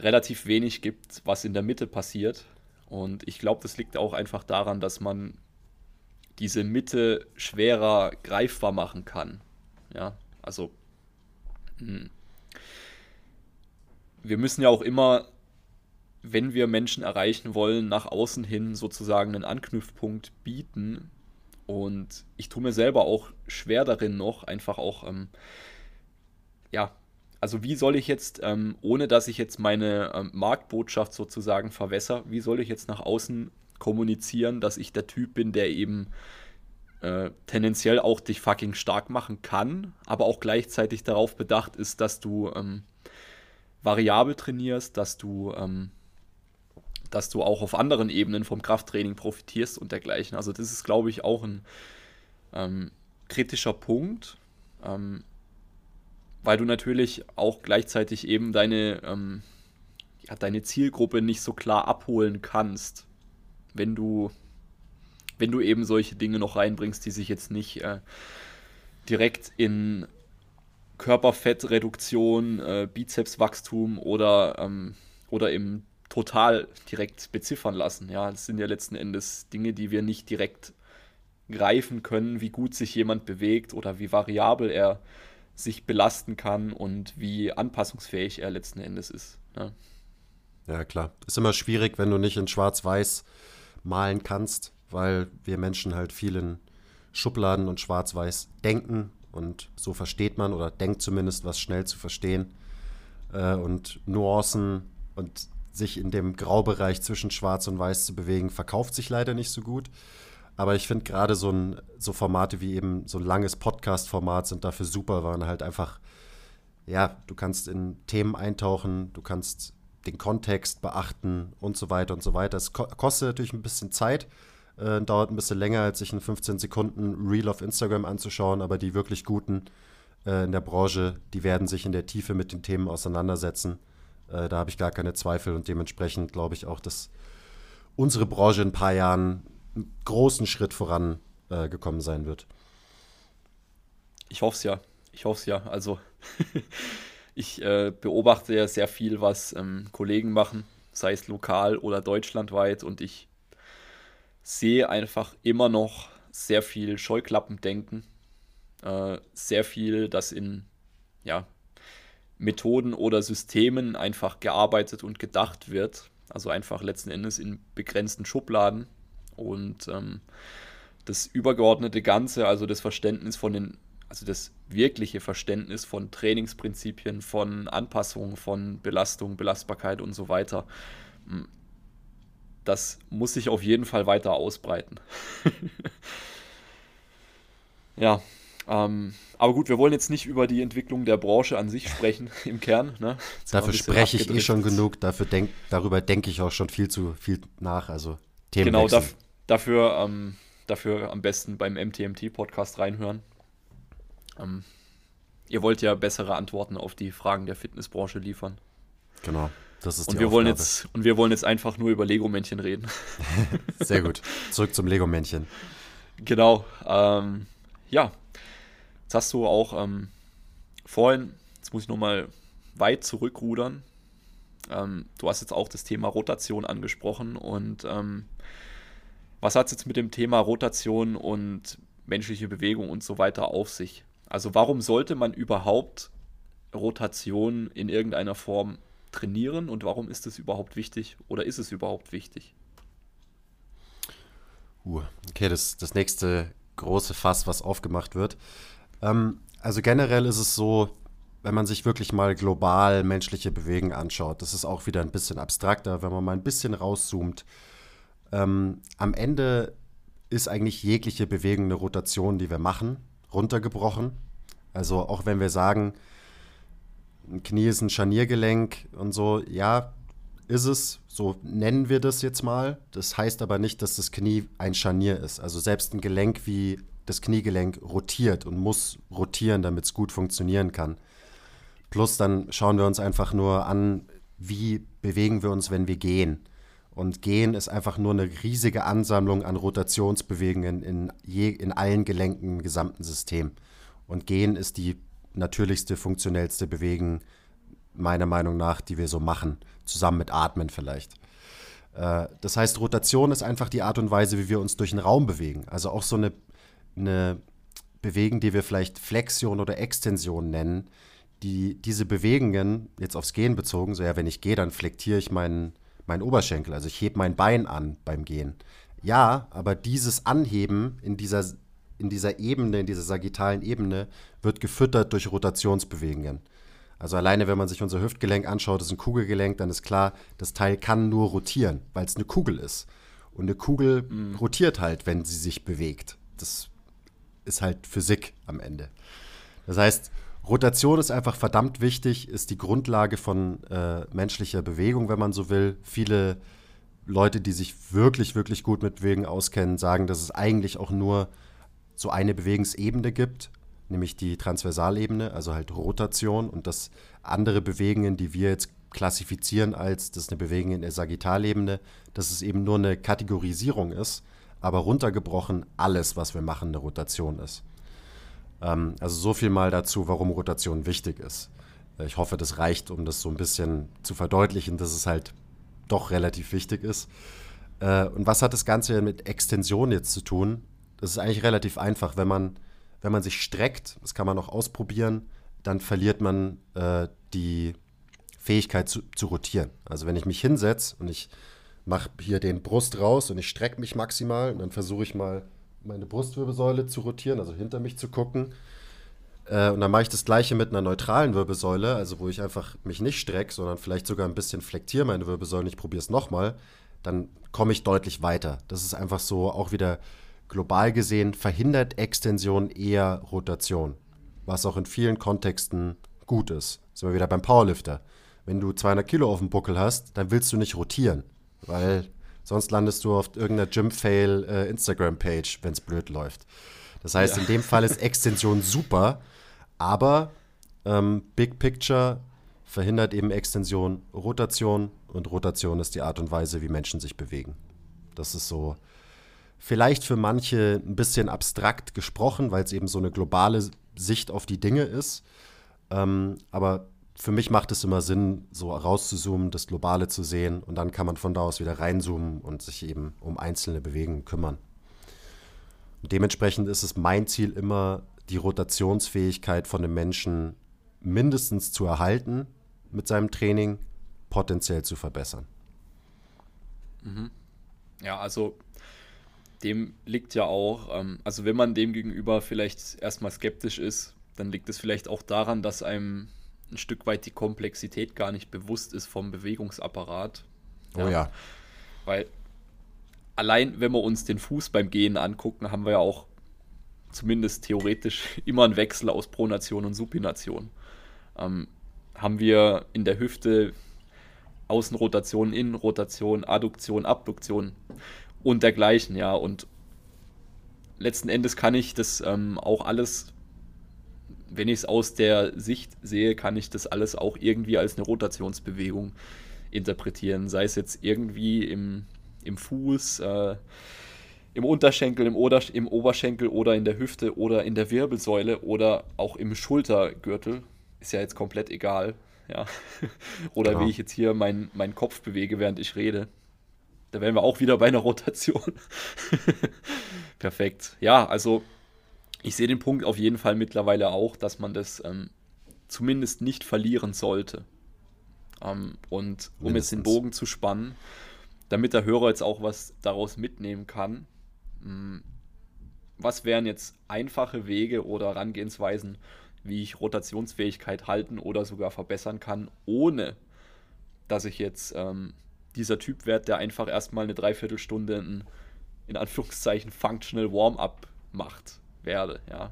S1: relativ wenig gibt, was in der Mitte passiert. Und ich glaube, das liegt auch einfach daran, dass man diese Mitte schwerer greifbar machen kann. Ja, also mh. Hm. wir müssen ja auch immer wenn wir Menschen erreichen wollen, nach außen hin sozusagen einen Anknüpfpunkt bieten. Und ich tue mir selber auch schwer darin noch, einfach auch, ähm, ja, also wie soll ich jetzt, ähm, ohne dass ich jetzt meine ähm, Marktbotschaft sozusagen verwässer, wie soll ich jetzt nach außen kommunizieren, dass ich der Typ bin, der eben äh, tendenziell auch dich fucking stark machen kann, aber auch gleichzeitig darauf bedacht ist, dass du ähm, variabel trainierst, dass du ähm, dass du auch auf anderen Ebenen vom Krafttraining profitierst und dergleichen. Also das ist, glaube ich, auch ein ähm, kritischer Punkt, ähm, weil du natürlich auch gleichzeitig eben deine, ähm, ja, deine Zielgruppe nicht so klar abholen kannst, wenn du, wenn du eben solche Dinge noch reinbringst, die sich jetzt nicht äh, direkt in Körperfettreduktion, äh, Bizepswachstum oder, ähm, oder im total direkt beziffern lassen. Ja, das sind ja letzten Endes Dinge, die wir nicht direkt greifen können, wie gut sich jemand bewegt oder wie variabel er sich belasten kann und wie anpassungsfähig er letzten Endes ist. Ja,
S2: ja klar. Ist immer schwierig, wenn du nicht in Schwarz-Weiß malen kannst, weil wir Menschen halt viel in Schubladen und Schwarz-Weiß denken und so versteht man oder denkt zumindest, was schnell zu verstehen. Äh, und Nuancen und sich in dem Graubereich zwischen Schwarz und Weiß zu bewegen, verkauft sich leider nicht so gut. Aber ich finde gerade so, so Formate wie eben so ein langes Podcast-Format sind dafür super, weil man halt einfach, ja, du kannst in Themen eintauchen, du kannst den Kontext beachten und so weiter und so weiter. Es ko kostet natürlich ein bisschen Zeit, äh, dauert ein bisschen länger, als sich in 15 Sekunden Reel auf Instagram anzuschauen, aber die wirklich guten äh, in der Branche, die werden sich in der Tiefe mit den Themen auseinandersetzen. Äh, da habe ich gar keine Zweifel und dementsprechend glaube ich auch, dass unsere Branche in ein paar Jahren einen großen Schritt voran äh, sein wird.
S1: Ich hoffe es ja. Ich hoffe es ja. Also ich äh, beobachte ja sehr viel, was ähm, Kollegen machen, sei es lokal oder deutschlandweit und ich sehe einfach immer noch sehr viel Scheuklappendenken, äh, sehr viel, das in ja, Methoden oder Systemen einfach gearbeitet und gedacht wird. Also einfach letzten Endes in begrenzten Schubladen. Und ähm, das übergeordnete Ganze, also das Verständnis von den, also das wirkliche Verständnis von Trainingsprinzipien, von Anpassungen, von Belastung, Belastbarkeit und so weiter, hm, das muss sich auf jeden Fall weiter ausbreiten. ja, ähm, aber gut, wir wollen jetzt nicht über die Entwicklung der Branche an sich sprechen im Kern. Ne?
S2: Dafür spreche ich eh schon genug, dafür denk, darüber denke ich auch schon viel zu viel nach. Also
S1: Themen Genau, daf dafür, ähm, dafür am besten beim MTMT-Podcast reinhören. Ähm, ihr wollt ja bessere Antworten auf die Fragen der Fitnessbranche liefern.
S2: Genau. Das ist
S1: und wir wollen jetzt und wir wollen jetzt einfach nur über Lego-Männchen reden.
S2: Sehr gut. Zurück zum Lego-Männchen.
S1: Genau. Ähm, ja, Jetzt hast du auch ähm, vorhin, jetzt muss ich nochmal weit zurückrudern. Ähm, du hast jetzt auch das Thema Rotation angesprochen und ähm, was hat es jetzt mit dem Thema Rotation und menschliche Bewegung und so weiter auf sich? Also warum sollte man überhaupt Rotation in irgendeiner Form trainieren und warum ist es überhaupt wichtig oder ist es überhaupt wichtig?
S2: Uh, okay, das, das nächste große Fass, was aufgemacht wird. Ähm, also generell ist es so, wenn man sich wirklich mal global menschliche Bewegen anschaut, das ist auch wieder ein bisschen abstrakter, wenn man mal ein bisschen rauszoomt. Ähm, am Ende ist eigentlich jegliche Bewegung eine Rotation, die wir machen, runtergebrochen. Also auch wenn wir sagen, ein Knie ist ein Scharniergelenk und so, ja, ist es, so nennen wir das jetzt mal. Das heißt aber nicht, dass das Knie ein Scharnier ist. Also selbst ein Gelenk wie das Kniegelenk rotiert und muss rotieren, damit es gut funktionieren kann. Plus dann schauen wir uns einfach nur an, wie bewegen wir uns, wenn wir gehen. Und Gehen ist einfach nur eine riesige Ansammlung an Rotationsbewegungen in, je, in allen Gelenken im gesamten System. Und Gehen ist die natürlichste, funktionellste Bewegung, meiner Meinung nach, die wir so machen, zusammen mit Atmen vielleicht. Äh, das heißt, Rotation ist einfach die Art und Weise, wie wir uns durch den Raum bewegen. Also auch so eine, eine Bewegung, die wir vielleicht Flexion oder Extension nennen, die diese Bewegungen, jetzt aufs Gehen bezogen, so ja, wenn ich gehe, dann flektiere ich meinen, meinen Oberschenkel, also ich hebe mein Bein an beim Gehen. Ja, aber dieses Anheben in dieser, in dieser Ebene, in dieser sagittalen Ebene, wird gefüttert durch Rotationsbewegungen. Also alleine, wenn man sich unser Hüftgelenk anschaut, ist ein Kugelgelenk, dann ist klar, das Teil kann nur rotieren, weil es eine Kugel ist. Und eine Kugel mhm. rotiert halt, wenn sie sich bewegt. Das ist halt Physik am Ende. Das heißt, Rotation ist einfach verdammt wichtig, ist die Grundlage von äh, menschlicher Bewegung, wenn man so will. Viele Leute, die sich wirklich, wirklich gut mit Bewegen auskennen, sagen, dass es eigentlich auch nur so eine Bewegungsebene gibt, nämlich die Transversalebene, also halt Rotation und das andere Bewegungen, die wir jetzt klassifizieren als, das ist eine Bewegung in der Sagittalebene, dass es eben nur eine Kategorisierung ist, aber runtergebrochen alles, was wir machen, eine Rotation ist. Ähm, also so viel mal dazu, warum Rotation wichtig ist. Ich hoffe, das reicht, um das so ein bisschen zu verdeutlichen, dass es halt doch relativ wichtig ist. Äh, und was hat das Ganze mit Extension jetzt zu tun? Das ist eigentlich relativ einfach, wenn man wenn man sich streckt, das kann man auch ausprobieren, dann verliert man äh, die Fähigkeit zu, zu, rotieren. Also wenn ich mich hinsetze und ich mache hier den Brust raus und ich strecke mich maximal und dann versuche ich mal meine Brustwirbelsäule zu rotieren, also hinter mich zu gucken. Äh, und dann mache ich das gleiche mit einer neutralen Wirbelsäule, also wo ich einfach mich nicht strecke, sondern vielleicht sogar ein bisschen flektiere meine Wirbelsäule ich probiere es nochmal, dann komme ich deutlich weiter. Das ist einfach so auch wieder global gesehen verhindert Extension eher Rotation, was auch in vielen Kontexten gut ist. Sind wir wieder beim Powerlifter. Wenn du 200 Kilo auf dem Buckel hast, dann willst du nicht rotieren, weil sonst landest du auf irgendeiner Gym-Fail äh, Instagram-Page, wenn es blöd läuft. Das heißt, ja. in dem Fall ist Extension super, aber ähm, Big Picture verhindert eben Extension Rotation und Rotation ist die Art und Weise, wie Menschen sich bewegen. Das ist so vielleicht für manche ein bisschen abstrakt gesprochen, weil es eben so eine globale Sicht auf die Dinge ist. Ähm, aber für mich macht es immer Sinn, so rauszuzoomen, das Globale zu sehen und dann kann man von da aus wieder reinzoomen und sich eben um einzelne Bewegungen kümmern. Und dementsprechend ist es mein Ziel immer, die Rotationsfähigkeit von dem Menschen mindestens zu erhalten mit seinem Training, potenziell zu verbessern.
S1: Mhm. Ja, also dem liegt ja auch, ähm, also wenn man dem gegenüber vielleicht erstmal skeptisch ist, dann liegt es vielleicht auch daran, dass einem ein Stück weit die Komplexität gar nicht bewusst ist vom Bewegungsapparat.
S2: Ja. Oh ja.
S1: Weil allein, wenn wir uns den Fuß beim Gehen angucken, haben wir ja auch zumindest theoretisch immer einen Wechsel aus Pronation und Supination. Ähm, haben wir in der Hüfte Außenrotation, Innenrotation, Adduktion, Abduktion und dergleichen, ja. Und letzten Endes kann ich das ähm, auch alles, wenn ich es aus der Sicht sehe, kann ich das alles auch irgendwie als eine Rotationsbewegung interpretieren. Sei es jetzt irgendwie im, im Fuß, äh, im Unterschenkel, im, Oder, im Oberschenkel oder in der Hüfte oder in der Wirbelsäule oder auch im Schultergürtel. Ist ja jetzt komplett egal. Ja. oder genau. wie ich jetzt hier meinen mein Kopf bewege, während ich rede. Da wären wir auch wieder bei einer Rotation. Perfekt. Ja, also ich sehe den Punkt auf jeden Fall mittlerweile auch, dass man das ähm, zumindest nicht verlieren sollte. Ähm, und um Mindestens. jetzt den Bogen zu spannen, damit der Hörer jetzt auch was daraus mitnehmen kann, mh, mm, was wären jetzt einfache Wege oder Herangehensweisen, wie ich Rotationsfähigkeit halten oder sogar verbessern kann, ohne dass ich jetzt ähm, dieser Typ werde, der einfach erstmal eine Dreiviertelstunde ein, in Anführungszeichen Functional Warm-up macht, werde, ja.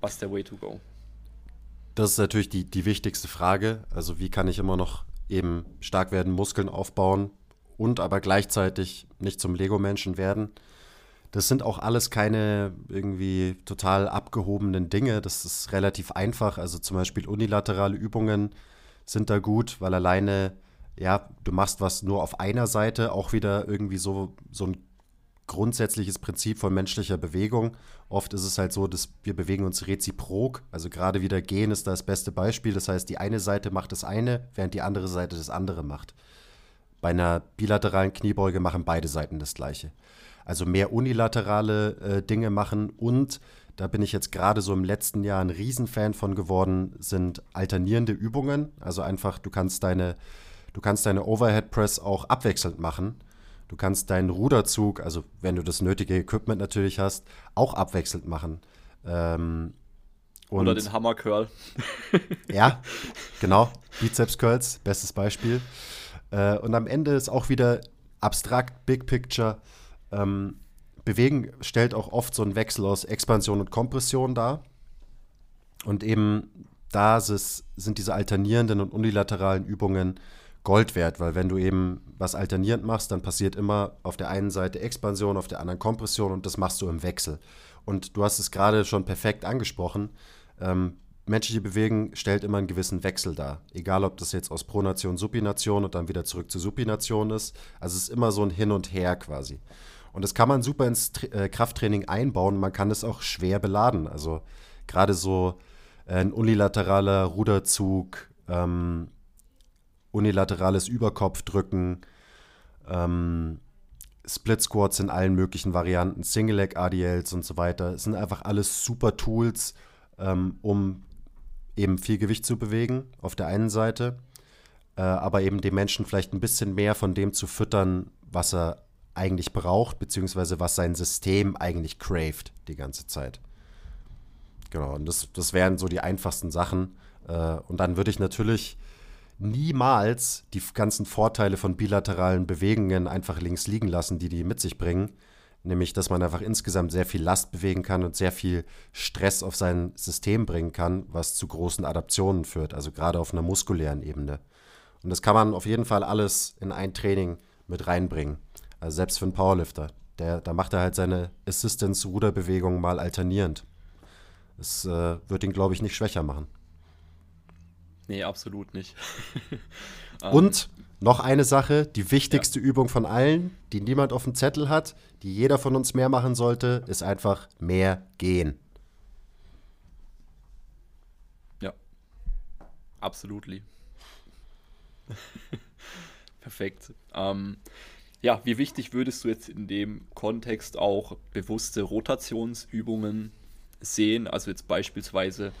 S1: Was der Way to go?
S2: Das ist natürlich die, die wichtigste Frage. Also wie kann ich immer noch eben stark werden, Muskeln aufbauen und aber gleichzeitig nicht zum Lego-Menschen werden? Das sind auch alles keine irgendwie total abgehobenen Dinge. Das ist relativ einfach. Also zum Beispiel unilaterale Übungen sind da gut, weil alleine, ja, du machst was nur auf einer Seite, auch wieder irgendwie so, so ein grundsätzliches Prinzip von menschlicher Bewegung. Oft ist es halt so, dass wir bewegen uns reziprok. Also gerade wieder gehen ist da das beste Beispiel. Das heißt, die eine Seite macht das eine, während die andere Seite das andere macht. Bei einer bilateralen Kniebeuge machen beide Seiten das gleiche also mehr unilaterale äh, Dinge machen und da bin ich jetzt gerade so im letzten Jahr ein Riesenfan von geworden, sind alternierende Übungen. Also einfach, du kannst deine, du kannst deine Overhead Press auch abwechselnd machen. Du kannst deinen Ruderzug, also wenn du das nötige Equipment natürlich hast, auch abwechselnd machen. Ähm,
S1: Oder den Hammer Curl.
S2: ja, genau. Bizeps Curls, bestes Beispiel. Äh, und am Ende ist auch wieder abstrakt, Big Picture ähm, Bewegen stellt auch oft so einen Wechsel aus Expansion und Kompression dar. Und eben da sind diese alternierenden und unilateralen Übungen Gold wert, weil wenn du eben was alternierend machst, dann passiert immer auf der einen Seite Expansion, auf der anderen Kompression und das machst du im Wechsel. Und du hast es gerade schon perfekt angesprochen. Ähm, menschliche Bewegen stellt immer einen gewissen Wechsel dar. Egal, ob das jetzt aus Pronation, Supination und dann wieder zurück zu Supination ist. Also es ist immer so ein Hin und Her quasi. Und das kann man super ins äh, Krafttraining einbauen. Man kann es auch schwer beladen. Also gerade so ein unilateraler Ruderzug, ähm, unilaterales Überkopfdrücken, ähm, Split Squats in allen möglichen Varianten, Single Leg ADLs und so weiter. Es sind einfach alles super Tools, ähm, um eben viel Gewicht zu bewegen auf der einen Seite, äh, aber eben dem Menschen vielleicht ein bisschen mehr von dem zu füttern, was er eigentlich braucht, beziehungsweise was sein System eigentlich craved die ganze Zeit. Genau, und das, das wären so die einfachsten Sachen. Äh, und dann würde ich natürlich niemals die ganzen Vorteile von bilateralen Bewegungen einfach links liegen lassen, die die mit sich bringen. Nämlich, dass man einfach insgesamt sehr viel Last bewegen kann und sehr viel Stress auf sein System bringen kann, was zu großen Adaptionen führt, also gerade auf einer muskulären Ebene. Und das kann man auf jeden Fall alles in ein Training mit reinbringen. Also selbst für einen Powerlifter. Der, da macht er halt seine Assistance-Ruderbewegung mal alternierend. Das äh, wird ihn, glaube ich, nicht schwächer machen.
S1: Nee, absolut nicht.
S2: Und noch eine Sache, die wichtigste ja. Übung von allen, die niemand auf dem Zettel hat, die jeder von uns mehr machen sollte, ist einfach mehr gehen.
S1: Ja, absolut. Perfekt. Ähm, ja, wie wichtig würdest du jetzt in dem Kontext auch bewusste Rotationsübungen sehen? Also jetzt beispielsweise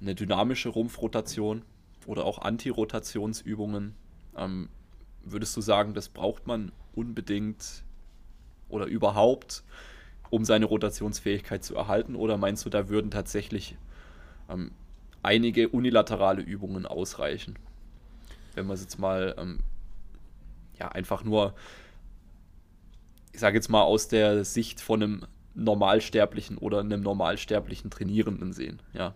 S1: eine dynamische Rumpfrotation oder auch Antirotationsübungen. Ähm, würdest du sagen, das braucht man unbedingt oder überhaupt, um seine Rotationsfähigkeit zu erhalten? Oder meinst du, da würden tatsächlich ähm, einige unilaterale Übungen ausreichen? Wenn man es jetzt mal ähm, ja, einfach nur ich sage jetzt mal aus der Sicht von einem Normalsterblichen oder einem Normalsterblichen Trainierenden sehen, ja.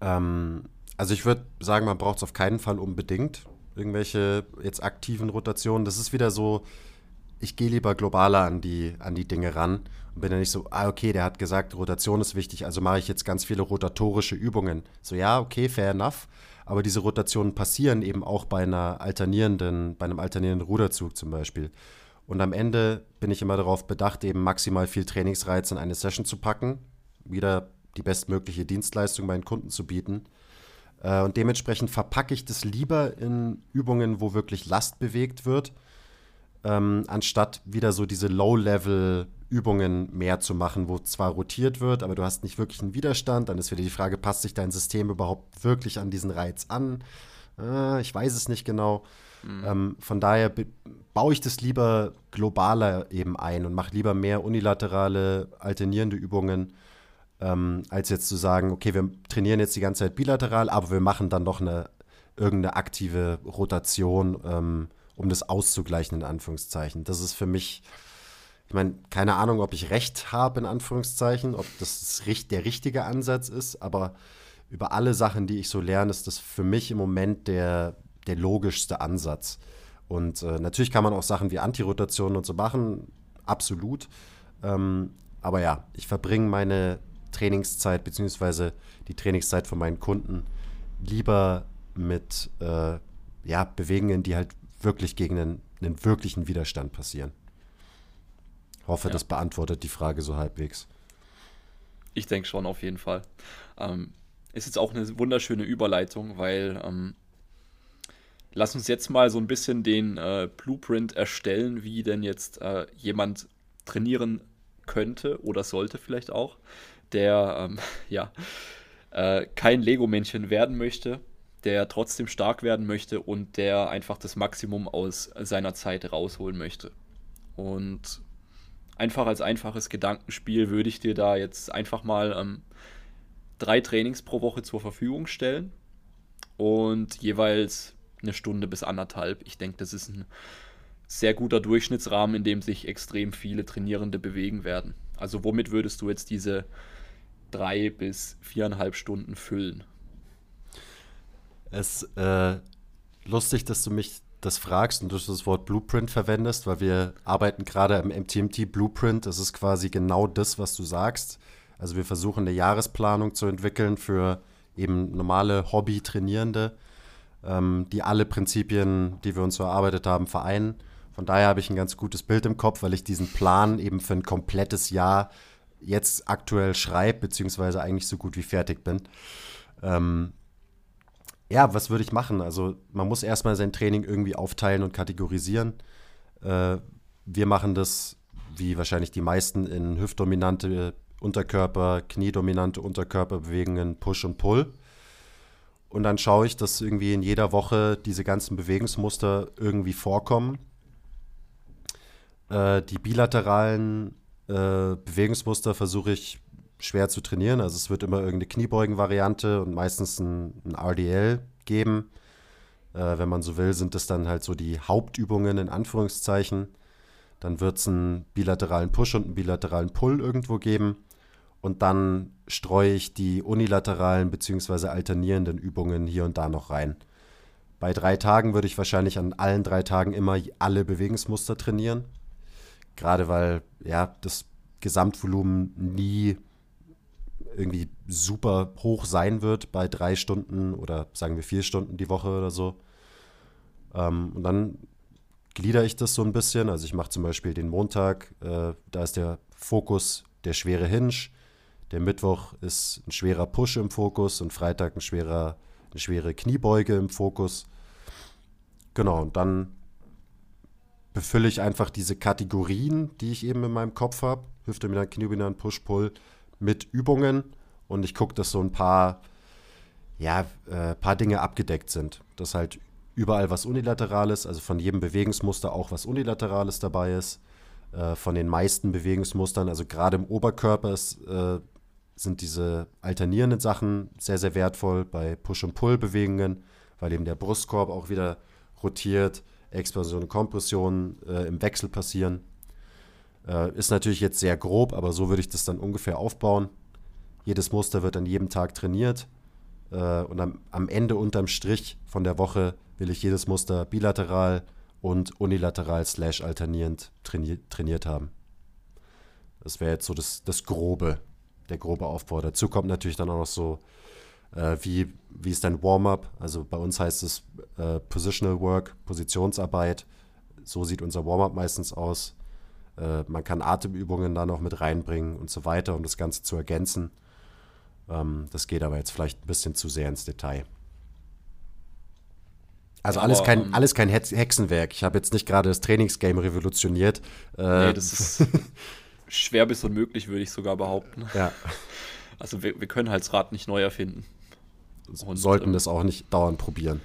S2: Ähm, also ich würde sagen, man braucht es auf keinen Fall unbedingt. Irgendwelche jetzt aktiven Rotationen. Das ist wieder so, ich gehe lieber globaler an die, an die Dinge ran und bin ja nicht so, ah, okay, der hat gesagt, Rotation ist wichtig, also mache ich jetzt ganz viele rotatorische Übungen. So, ja, okay, fair enough. Aber diese Rotationen passieren eben auch bei einer alternierenden, bei einem alternierenden Ruderzug zum Beispiel. Und am Ende bin ich immer darauf bedacht, eben maximal viel Trainingsreiz in eine Session zu packen, wieder die bestmögliche Dienstleistung meinen Kunden zu bieten. Äh, und dementsprechend verpacke ich das lieber in Übungen, wo wirklich Last bewegt wird, ähm, anstatt wieder so diese Low-Level Übungen mehr zu machen, wo zwar rotiert wird, aber du hast nicht wirklich einen Widerstand. Dann ist wieder die Frage, passt sich dein System überhaupt wirklich an diesen Reiz an? Äh, ich weiß es nicht genau. Mhm. Ähm, von daher baue ich das lieber globaler eben ein und mache lieber mehr unilaterale, alternierende Übungen, ähm, als jetzt zu sagen, okay, wir trainieren jetzt die ganze Zeit bilateral, aber wir machen dann noch eine irgendeine aktive Rotation, ähm, um das auszugleichen, in Anführungszeichen. Das ist für mich, ich meine, keine Ahnung, ob ich recht habe, in Anführungszeichen, ob das der richtige Ansatz ist, aber über alle Sachen, die ich so lerne, ist das für mich im Moment der, der logischste Ansatz. Und äh, natürlich kann man auch Sachen wie Antirotation und so machen, absolut. Ähm, aber ja, ich verbringe meine Trainingszeit beziehungsweise die Trainingszeit von meinen Kunden lieber mit äh, ja, Bewegungen, die halt wirklich gegen einen, einen wirklichen Widerstand passieren. Hoffe, ja. das beantwortet die Frage so halbwegs.
S1: Ich denke schon, auf jeden Fall. Ähm, ist jetzt auch eine wunderschöne Überleitung, weil ähm, lass uns jetzt mal so ein bisschen den äh, Blueprint erstellen, wie denn jetzt äh, jemand trainieren könnte oder sollte vielleicht auch, der ähm, ja äh, kein Lego-Männchen werden möchte, der trotzdem stark werden möchte und der einfach das Maximum aus seiner Zeit rausholen möchte. Und einfach als einfaches Gedankenspiel würde ich dir da jetzt einfach mal ähm, drei Trainings pro Woche zur Verfügung stellen und jeweils eine Stunde bis anderthalb. Ich denke, das ist ein sehr guter Durchschnittsrahmen, in dem sich extrem viele Trainierende bewegen werden. Also womit würdest du jetzt diese drei bis viereinhalb Stunden füllen?
S2: Es ist äh, lustig, dass du mich das fragst und du das Wort Blueprint verwendest, weil wir arbeiten gerade im MTMT Blueprint. Das ist quasi genau das, was du sagst. Also wir versuchen eine Jahresplanung zu entwickeln für eben normale Hobby-Trainierende, ähm, die alle Prinzipien, die wir uns so erarbeitet haben, vereinen. Von daher habe ich ein ganz gutes Bild im Kopf, weil ich diesen Plan eben für ein komplettes Jahr jetzt aktuell schreibe, beziehungsweise eigentlich so gut wie fertig bin. Ähm, ja, was würde ich machen? Also man muss erstmal sein Training irgendwie aufteilen und kategorisieren. Äh, wir machen das, wie wahrscheinlich die meisten, in hüftdominante Unterkörper, kniedominante Unterkörperbewegungen, Push und Pull. Und dann schaue ich, dass irgendwie in jeder Woche diese ganzen Bewegungsmuster irgendwie vorkommen. Äh, die bilateralen äh, Bewegungsmuster versuche ich schwer zu trainieren. Also es wird immer irgendeine Kniebeugen-Variante und meistens ein, ein RDL geben. Äh, wenn man so will, sind das dann halt so die Hauptübungen in Anführungszeichen. Dann wird es einen bilateralen Push und einen bilateralen Pull irgendwo geben. Und dann streue ich die unilateralen bzw. alternierenden Übungen hier und da noch rein. Bei drei Tagen würde ich wahrscheinlich an allen drei Tagen immer alle Bewegungsmuster trainieren. Gerade weil ja das Gesamtvolumen nie irgendwie super hoch sein wird bei drei Stunden oder sagen wir vier Stunden die Woche oder so. Ähm, und dann glieder ich das so ein bisschen. Also ich mache zum Beispiel den Montag, äh, da ist der Fokus der schwere Hinge. Der Mittwoch ist ein schwerer Push im Fokus und Freitag ein schwerer, eine schwere Kniebeuge im Fokus. Genau, und dann befülle ich einfach diese Kategorien, die ich eben in meinem Kopf habe. Hüfte, mit Kniedominant, Push, Pull mit Übungen und ich gucke, dass so ein paar, ja, äh, paar Dinge abgedeckt sind. Dass halt überall was Unilaterales, also von jedem Bewegungsmuster auch was Unilaterales dabei ist. Äh, von den meisten Bewegungsmustern, also gerade im Oberkörper ist, äh, sind diese alternierenden Sachen sehr, sehr wertvoll bei Push- und Pull-Bewegungen, weil eben der Brustkorb auch wieder rotiert, Expansion und Kompression äh, im Wechsel passieren. Äh, ist natürlich jetzt sehr grob, aber so würde ich das dann ungefähr aufbauen. Jedes Muster wird an jedem Tag trainiert. Äh, und am, am Ende unterm Strich von der Woche will ich jedes Muster bilateral und unilateral slash alternierend trainiert, trainiert haben. Das wäre jetzt so das, das Grobe, der grobe Aufbau. Dazu kommt natürlich dann auch noch so, äh, wie, wie ist dein Warm-up? Also bei uns heißt es äh, Positional Work, Positionsarbeit. So sieht unser Warm-up meistens aus. Äh, man kann Atemübungen da noch mit reinbringen und so weiter, um das Ganze zu ergänzen. Ähm, das geht aber jetzt vielleicht ein bisschen zu sehr ins Detail. Also alles kein, ähm, alles kein Hexenwerk. Ich habe jetzt nicht gerade das Trainingsgame revolutioniert. Äh, nee, das ist
S1: schwer bis unmöglich, würde ich sogar behaupten.
S2: Ja.
S1: Also wir, wir können halt das Rad nicht neu erfinden.
S2: Und, sollten ähm, das auch nicht dauernd probieren.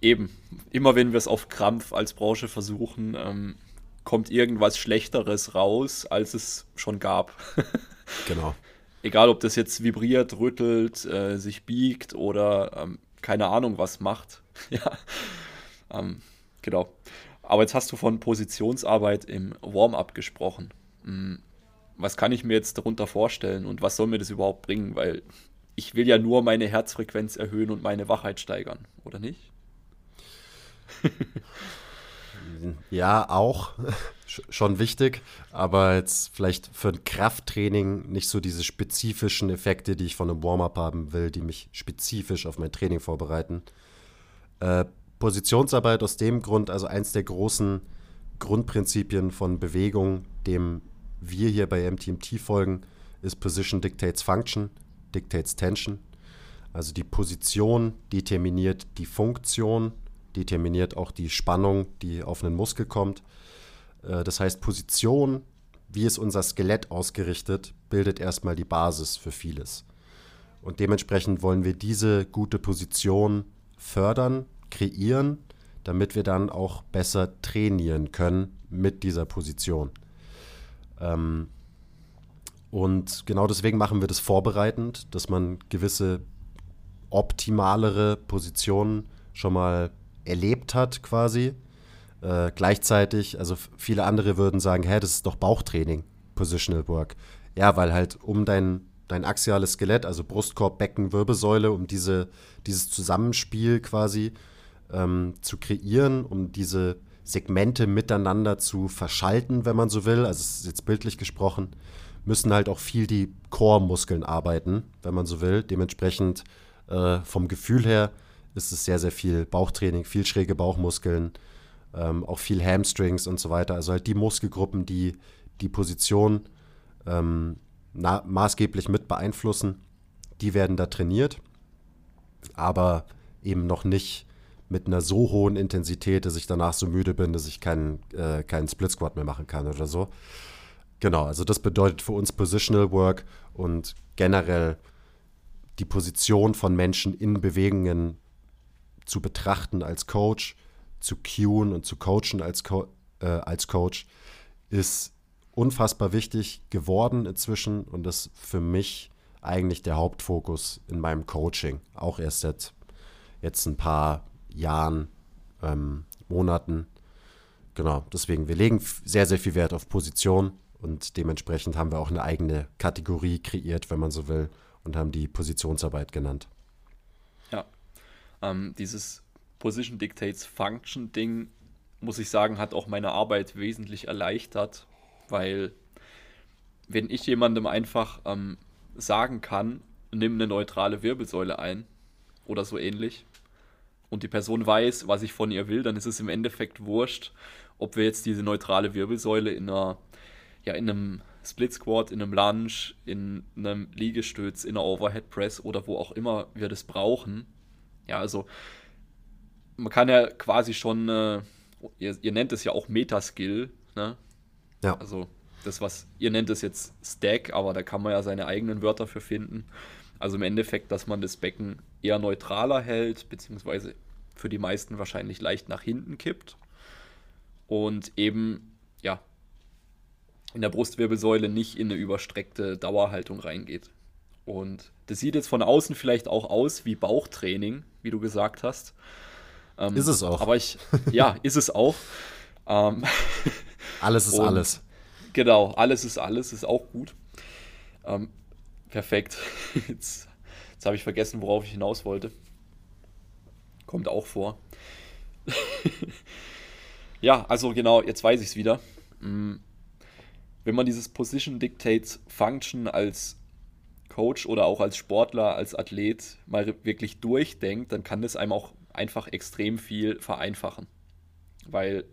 S1: Eben. Immer wenn wir es auf Krampf als Branche versuchen, ähm, kommt irgendwas Schlechteres raus, als es schon gab.
S2: genau.
S1: Egal, ob das jetzt vibriert, rüttelt, äh, sich biegt oder ähm, keine Ahnung was macht. ja. Ähm, genau. Aber jetzt hast du von Positionsarbeit im Warm-up gesprochen. Hm, was kann ich mir jetzt darunter vorstellen und was soll mir das überhaupt bringen? Weil ich will ja nur meine Herzfrequenz erhöhen und meine Wachheit steigern, oder nicht?
S2: ja, auch. Schon wichtig, aber jetzt vielleicht für ein Krafttraining nicht so diese spezifischen Effekte, die ich von einem Warm-up haben will, die mich spezifisch auf mein Training vorbereiten. Äh, Positionsarbeit aus dem Grund, also eins der großen Grundprinzipien von Bewegung, dem wir hier bei MTMT folgen, ist Position Dictates Function, Dictates Tension. Also die Position determiniert die Funktion, determiniert auch die Spannung, die auf einen Muskel kommt. Äh, das heißt, Position, wie ist unser Skelett ausgerichtet, bildet erstmal die Basis für vieles. Und dementsprechend wollen wir diese gute Position fördern, kreieren, damit wir dann auch besser trainieren können mit dieser Position. Ähm, und genau deswegen machen wir das vorbereitend, dass man gewisse optimalere Positionen schon mal erlebt hat quasi. Äh, gleichzeitig, also viele andere würden sagen, hä, das ist doch Bauchtraining, Positional Work. Ja, weil halt um dein, dein axiales Skelett, also Brustkorb, Becken, Wirbelsäule, um diese, dieses Zusammenspiel quasi ähm, zu kreieren, um diese Segmente miteinander zu verschalten, wenn man so will, also es ist jetzt bildlich gesprochen, müssen halt auch viel die Core-Muskeln arbeiten, wenn man so will. Dementsprechend äh, vom Gefühl her ist es sehr, sehr viel Bauchtraining, viel schräge Bauchmuskeln, ähm, auch viel Hamstrings und so weiter. Also halt die Muskelgruppen, die die Position ähm, maßgeblich mit beeinflussen, die werden da trainiert, aber eben noch nicht mit einer so hohen Intensität, dass ich danach so müde bin, dass ich keinen, äh, keinen Split Squat mehr machen kann oder so. Genau, also das bedeutet für uns Positional Work und generell die Position von Menschen in Bewegungen zu betrachten als Coach, zu cueen und zu coachen als, Co äh, als Coach ist unfassbar wichtig geworden inzwischen und ist für mich eigentlich der Hauptfokus in meinem Coaching. Auch erst seit jetzt ein paar Jahren, ähm, Monaten. Genau, deswegen, wir legen sehr, sehr viel Wert auf Position und dementsprechend haben wir auch eine eigene Kategorie kreiert, wenn man so will, und haben die Positionsarbeit genannt.
S1: Ja, ähm, dieses Position Dictates Function Ding, muss ich sagen, hat auch meine Arbeit wesentlich erleichtert, weil wenn ich jemandem einfach ähm, sagen kann, nimm eine neutrale Wirbelsäule ein oder so ähnlich, und die Person weiß, was ich von ihr will, dann ist es im Endeffekt wurscht, ob wir jetzt diese neutrale Wirbelsäule in einer, ja, in einem Split Squat, in einem Lunge, in einem Liegestütz, in einer Overhead Press oder wo auch immer wir das brauchen. Ja, also man kann ja quasi schon, äh, ihr, ihr, nennt es ja auch Metaskill, ne?
S2: Ja.
S1: Also das, was ihr nennt es jetzt Stack, aber da kann man ja seine eigenen Wörter für finden. Also im Endeffekt, dass man das Becken eher neutraler hält, beziehungsweise für die meisten wahrscheinlich leicht nach hinten kippt. Und eben, ja, in der Brustwirbelsäule nicht in eine überstreckte Dauerhaltung reingeht. Und das sieht jetzt von außen vielleicht auch aus wie Bauchtraining, wie du gesagt hast.
S2: Ähm, ist es auch.
S1: Aber ich, ja, ist es auch. Ähm,
S2: alles ist alles.
S1: Genau, alles ist alles, ist auch gut. Ähm, Perfekt. Jetzt, jetzt habe ich vergessen, worauf ich hinaus wollte. Kommt auch vor. ja, also genau, jetzt weiß ich es wieder. Mm, wenn man dieses Position Dictates Function als Coach oder auch als Sportler, als Athlet mal wirklich durchdenkt, dann kann das einem auch einfach extrem viel vereinfachen. Weil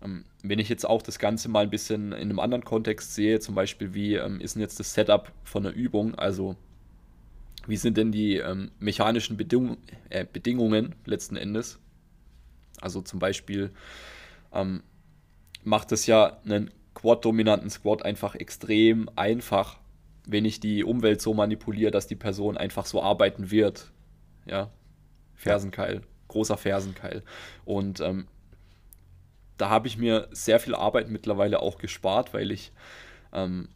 S1: ähm, wenn ich jetzt auch das Ganze mal ein bisschen in einem anderen Kontext sehe, zum Beispiel, wie ähm, ist denn jetzt das Setup von einer Übung? Also, wie sind denn die ähm, mechanischen Bedingung, äh, Bedingungen letzten Endes? Also, zum Beispiel ähm, macht es ja einen Squad-dominanten Squad einfach extrem einfach, wenn ich die Umwelt so manipuliere, dass die Person einfach so arbeiten wird. Ja, Fersenkeil, großer Fersenkeil. Und ähm, da habe ich mir sehr viel Arbeit mittlerweile auch gespart, weil ich ähm,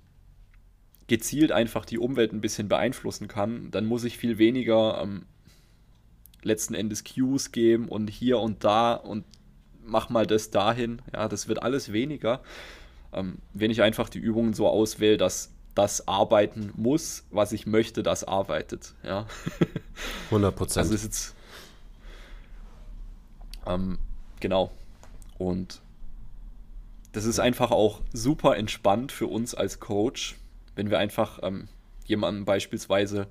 S1: gezielt einfach die Umwelt ein bisschen beeinflussen kann. Dann muss ich viel weniger ähm, letzten Endes Cues geben und hier und da und mach mal das dahin. Ja, das wird alles weniger, ähm, wenn ich einfach die Übungen so auswähle, dass das arbeiten muss, was ich möchte, das arbeitet. Ja.
S2: 100 Prozent.
S1: Also ist jetzt ähm, genau. Und das ist einfach auch super entspannt für uns als Coach, wenn wir einfach ähm, jemanden beispielsweise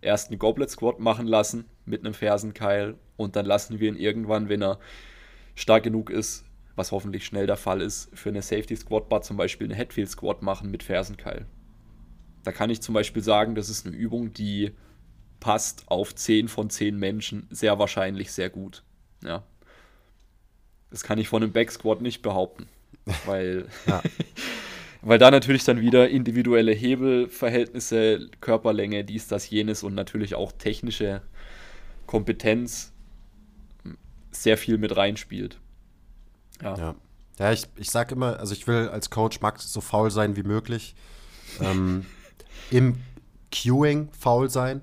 S1: erst einen Goblet Squat machen lassen mit einem Fersenkeil und dann lassen wir ihn irgendwann, wenn er stark genug ist, was hoffentlich schnell der Fall ist, für eine Safety Squat Bar zum Beispiel eine Headfield Squat machen mit Fersenkeil. Da kann ich zum Beispiel sagen, das ist eine Übung, die passt auf 10 von 10 Menschen sehr wahrscheinlich sehr gut. Ja. Das kann ich von einem Back Squat nicht behaupten, weil, weil da natürlich dann wieder individuelle Hebelverhältnisse, Körperlänge, dies, das, jenes und natürlich auch technische Kompetenz sehr viel mit reinspielt.
S2: Ja. Ja, ja ich, ich sag immer, also ich will als Coach Max so faul sein wie möglich. ähm, Im Queuing faul sein,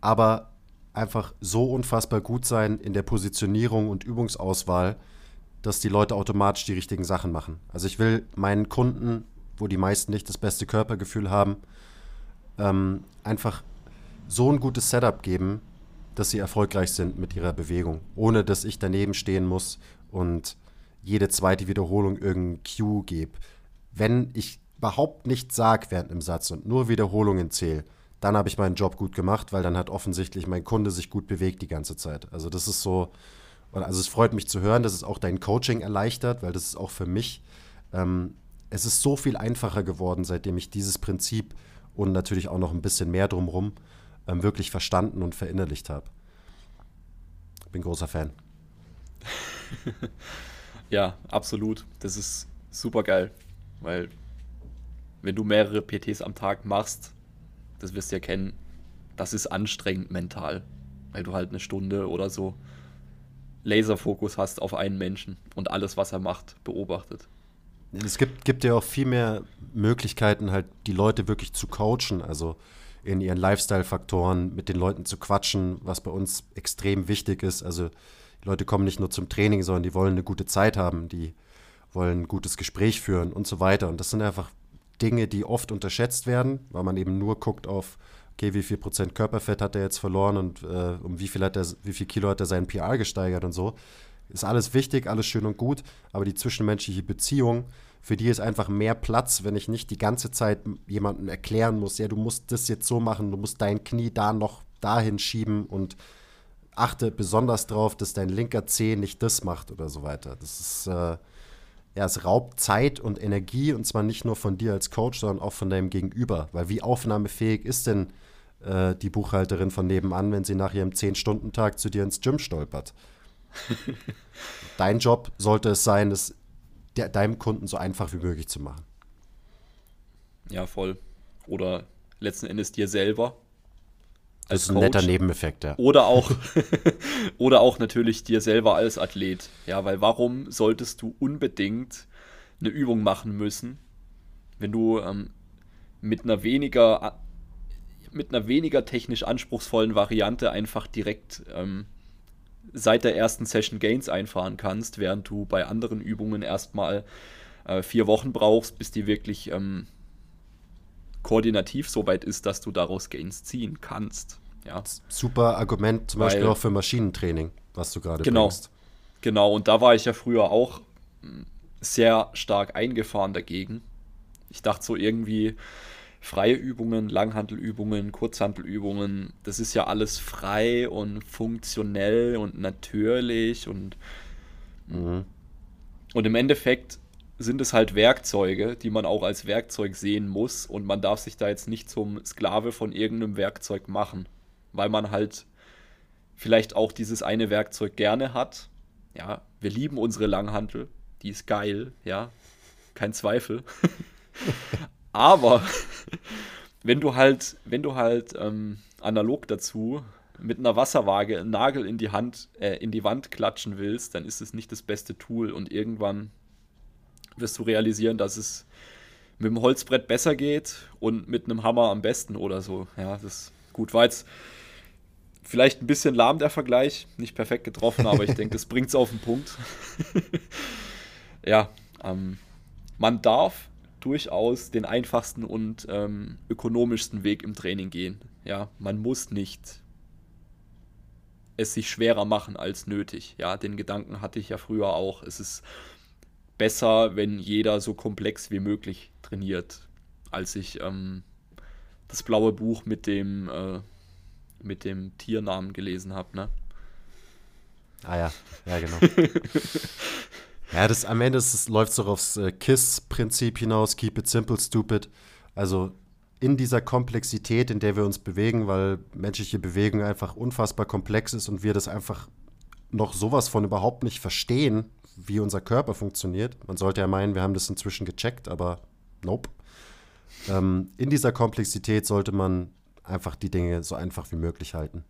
S2: aber einfach so unfassbar gut sein in der Positionierung und Übungsauswahl, dass die Leute automatisch die richtigen Sachen machen. Also ich will meinen Kunden, wo die meisten nicht das beste Körpergefühl haben, ähm, einfach so ein gutes Setup geben, dass sie erfolgreich sind mit ihrer Bewegung, ohne dass ich daneben stehen muss und jede zweite Wiederholung irgendein Cue gebe. Wenn ich überhaupt nichts sage während einem Satz und nur Wiederholungen zähle, dann habe ich meinen Job gut gemacht, weil dann hat offensichtlich mein Kunde sich gut bewegt die ganze Zeit. Also das ist so, also es freut mich zu hören, dass es auch dein Coaching erleichtert, weil das ist auch für mich, ähm, es ist so viel einfacher geworden, seitdem ich dieses Prinzip und natürlich auch noch ein bisschen mehr drumherum ähm, wirklich verstanden und verinnerlicht habe. Bin großer Fan.
S1: ja, absolut. Das ist super geil, weil wenn du mehrere PTs am Tag machst, das wirst du ja kennen, das ist anstrengend mental, weil du halt eine Stunde oder so Laserfokus hast auf einen Menschen und alles, was er macht, beobachtet.
S2: Es gibt, gibt ja auch viel mehr Möglichkeiten, halt die Leute wirklich zu coachen, also in ihren Lifestyle-Faktoren mit den Leuten zu quatschen, was bei uns extrem wichtig ist. Also die Leute kommen nicht nur zum Training, sondern die wollen eine gute Zeit haben, die wollen ein gutes Gespräch führen und so weiter. Und das sind einfach Dinge, die oft unterschätzt werden, weil man eben nur guckt auf, okay, wie viel Prozent Körperfett hat er jetzt verloren und äh, um wie viel, hat er, wie viel Kilo hat er seinen PR gesteigert und so. Ist alles wichtig, alles schön und gut, aber die zwischenmenschliche Beziehung, für die ist einfach mehr Platz, wenn ich nicht die ganze Zeit jemandem erklären muss, ja, du musst das jetzt so machen, du musst dein Knie da noch dahin schieben und achte besonders darauf, dass dein linker Zeh nicht das macht oder so weiter. Das ist, äh, ja, es raubt Zeit und Energie und zwar nicht nur von dir als Coach, sondern auch von deinem Gegenüber. Weil wie aufnahmefähig ist denn äh, die Buchhalterin von nebenan, wenn sie nach ihrem 10-Stunden-Tag zu dir ins Gym stolpert? Dein Job sollte es sein, es de deinem Kunden so einfach wie möglich zu machen.
S1: Ja, voll. Oder letzten Endes dir selber.
S2: Das ist ein Coach. netter Nebeneffekt, ja.
S1: Oder auch, oder auch natürlich dir selber als Athlet. Ja, weil warum solltest du unbedingt eine Übung machen müssen, wenn du ähm, mit einer weniger mit einer weniger technisch anspruchsvollen Variante einfach direkt ähm, seit der ersten Session Gains einfahren kannst, während du bei anderen Übungen erstmal äh, vier Wochen brauchst, bis die wirklich ähm, koordinativ so weit ist, dass du daraus Gains ziehen kannst. Ja.
S2: Super Argument zum Weil, Beispiel auch für Maschinentraining, was du gerade
S1: genau,
S2: bringst.
S1: Genau, und da war ich ja früher auch hm, sehr stark eingefahren dagegen. Ich dachte so irgendwie, freie Übungen, Langhantelübungen, Kurzhantelübungen, das ist ja alles frei und funktionell und natürlich und, mhm. und im Endeffekt sind es halt Werkzeuge, die man auch als Werkzeug sehen muss und man darf sich da jetzt nicht zum Sklave von irgendeinem Werkzeug machen, weil man halt vielleicht auch dieses eine Werkzeug gerne hat. Ja, wir lieben unsere Langhantel, die ist geil, ja. kein Zweifel. Aber wenn du halt, wenn du halt ähm, analog dazu mit einer Wasserwaage einen Nagel in die Hand, äh, in die Wand klatschen willst, dann ist es nicht das beste Tool und irgendwann wirst du realisieren, dass es mit dem Holzbrett besser geht und mit einem Hammer am besten oder so. Ja, das ist gut. War jetzt vielleicht ein bisschen lahm der Vergleich, nicht perfekt getroffen, aber ich denke, das bringt es auf den Punkt. ja, ähm, man darf durchaus den einfachsten und ähm, ökonomischsten Weg im Training gehen. Ja, man muss nicht es sich schwerer machen als nötig. Ja, den Gedanken hatte ich ja früher auch. Es ist besser, wenn jeder so komplex wie möglich trainiert, als ich ähm, das blaue Buch mit dem äh, mit dem Tiernamen gelesen habe, ne?
S2: Ah ja, ja genau. ja, das am Ende läuft es doch aufs äh, KISS-Prinzip hinaus, Keep it simple, stupid. Also in dieser Komplexität, in der wir uns bewegen, weil menschliche Bewegung einfach unfassbar komplex ist und wir das einfach noch sowas von überhaupt nicht verstehen, wie unser Körper funktioniert. Man sollte ja meinen, wir haben das inzwischen gecheckt, aber nope. Ähm, in dieser Komplexität sollte man einfach die Dinge so einfach wie möglich halten.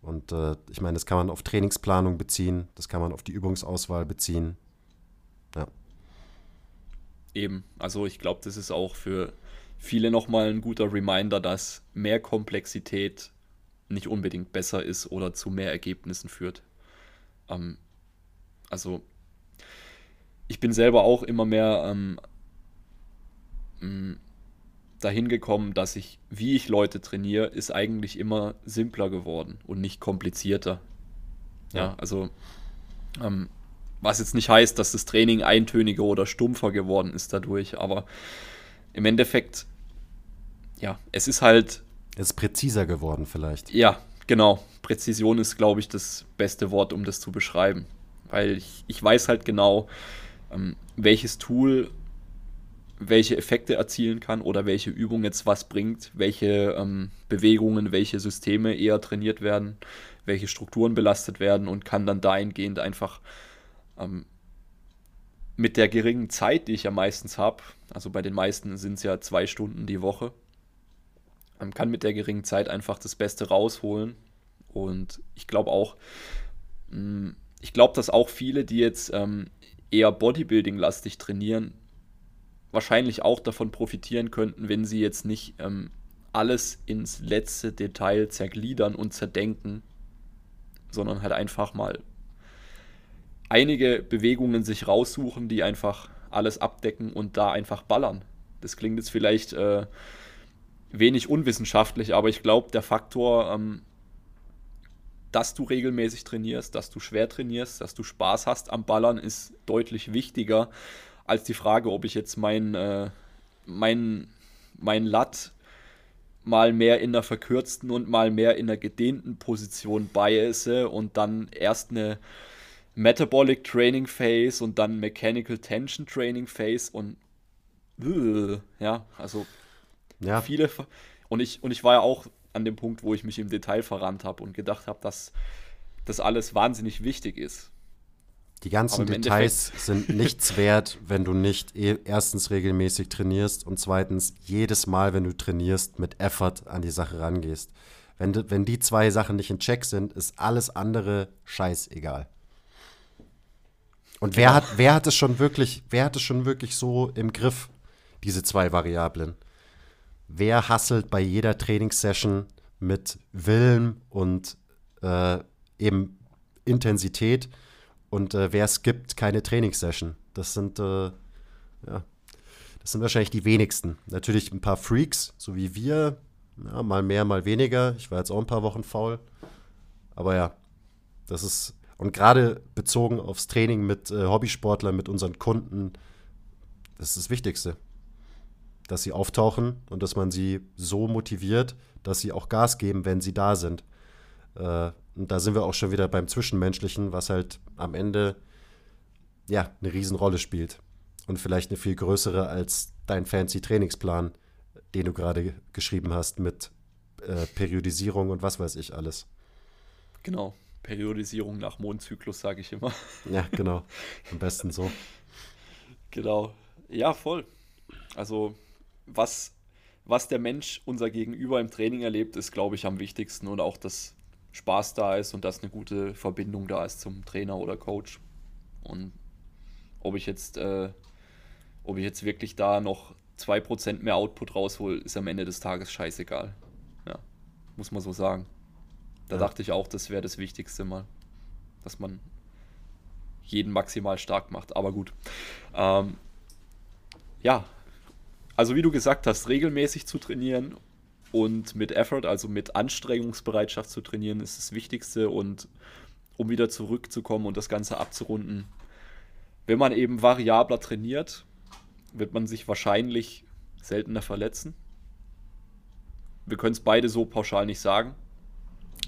S2: Und äh, ich meine, das kann man auf Trainingsplanung beziehen, das kann man auf die Übungsauswahl beziehen. Ja.
S1: Eben, also ich glaube, das ist auch für viele nochmal ein guter Reminder, dass mehr Komplexität nicht unbedingt besser ist oder zu mehr Ergebnissen führt. Ähm, also ich bin selber auch immer mehr ähm, mm, dahin gekommen, dass ich, wie ich Leute trainiere, ist eigentlich immer simpler geworden und nicht komplizierter. Ja, ja also ähm, was jetzt nicht heißt, dass das Training eintöniger oder stumpfer geworden ist dadurch, aber im Endeffekt, ja, es ist halt.
S2: Es ist präziser geworden, vielleicht.
S1: Ja, genau. Präzision ist, glaube ich, das beste Wort, um das zu beschreiben. Weil ich, ich weiß halt genau, ähm, welches Tool welche Effekte erzielen kann oder welche Übung jetzt was bringt, welche ähm, Bewegungen, welche Systeme eher trainiert werden, welche Strukturen belastet werden und kann dann dahingehend einfach ähm, mit der geringen Zeit, die ich ja meistens habe, also bei den meisten sind es ja zwei Stunden die Woche, man kann mit der geringen Zeit einfach das Beste rausholen. Und ich glaube auch, mm, ich glaube, dass auch viele, die jetzt ähm, eher Bodybuilding-lastig trainieren, wahrscheinlich auch davon profitieren könnten, wenn sie jetzt nicht ähm, alles ins letzte Detail zergliedern und zerdenken, sondern halt einfach mal einige Bewegungen sich raussuchen, die einfach alles abdecken und da einfach ballern. Das klingt jetzt vielleicht äh, wenig unwissenschaftlich, aber ich glaube, der Faktor, ähm, dass du regelmäßig trainierst, dass du schwer trainierst, dass du Spaß hast am Ballern, ist deutlich wichtiger als die Frage, ob ich jetzt mein, äh, mein, mein Lat mal mehr in einer verkürzten und mal mehr in einer gedehnten Position biase und dann erst eine Metabolic Training Phase und dann Mechanical Tension Training Phase und äh, ja, also ja. viele und ich und ich war ja auch an dem Punkt, wo ich mich im Detail verrannt habe und gedacht habe, dass das alles wahnsinnig wichtig ist.
S2: Die ganzen Details sind nichts wert, wenn du nicht e erstens regelmäßig trainierst und zweitens jedes Mal, wenn du trainierst, mit Effort an die Sache rangehst. Wenn, wenn die zwei Sachen nicht in Check sind, ist alles andere scheißegal. Und wer, genau. hat, wer hat es schon wirklich, wer hat es schon wirklich so im Griff, diese zwei Variablen? Wer hasselt bei jeder Trainingssession mit Willen und äh, eben Intensität? Und äh, wer skippt keine Trainingssession? Das sind, äh, ja, das sind wahrscheinlich die wenigsten. Natürlich ein paar Freaks, so wie wir, ja, mal mehr, mal weniger. Ich war jetzt auch ein paar Wochen faul. Aber ja, das ist, und gerade bezogen aufs Training mit äh, Hobbysportlern, mit unseren Kunden, das ist das Wichtigste. Dass sie auftauchen und dass man sie so motiviert, dass sie auch Gas geben, wenn sie da sind. Äh, und da sind wir auch schon wieder beim Zwischenmenschlichen, was halt am Ende ja eine Riesenrolle spielt. Und vielleicht eine viel größere als dein fancy Trainingsplan, den du gerade geschrieben hast mit äh, Periodisierung und was weiß ich alles.
S1: Genau, Periodisierung nach Mondzyklus, sage ich immer.
S2: Ja, genau. Am besten so.
S1: Genau. Ja, voll. Also, was, was der Mensch, unser Gegenüber im Training erlebt, ist, glaube ich, am wichtigsten und auch, dass Spaß da ist und dass eine gute Verbindung da ist zum Trainer oder Coach. Und ob ich jetzt, äh, ob ich jetzt wirklich da noch 2% mehr Output raushol, ist am Ende des Tages scheißegal. Ja, muss man so sagen. Da ja. dachte ich auch, das wäre das Wichtigste mal. Dass man jeden maximal stark macht. Aber gut. Ähm, ja, also wie du gesagt hast, regelmäßig zu trainieren und mit Effort, also mit Anstrengungsbereitschaft zu trainieren, ist das Wichtigste. Und um wieder zurückzukommen und das Ganze abzurunden, wenn man eben variabler trainiert, wird man sich wahrscheinlich seltener verletzen. Wir können es beide so pauschal nicht sagen.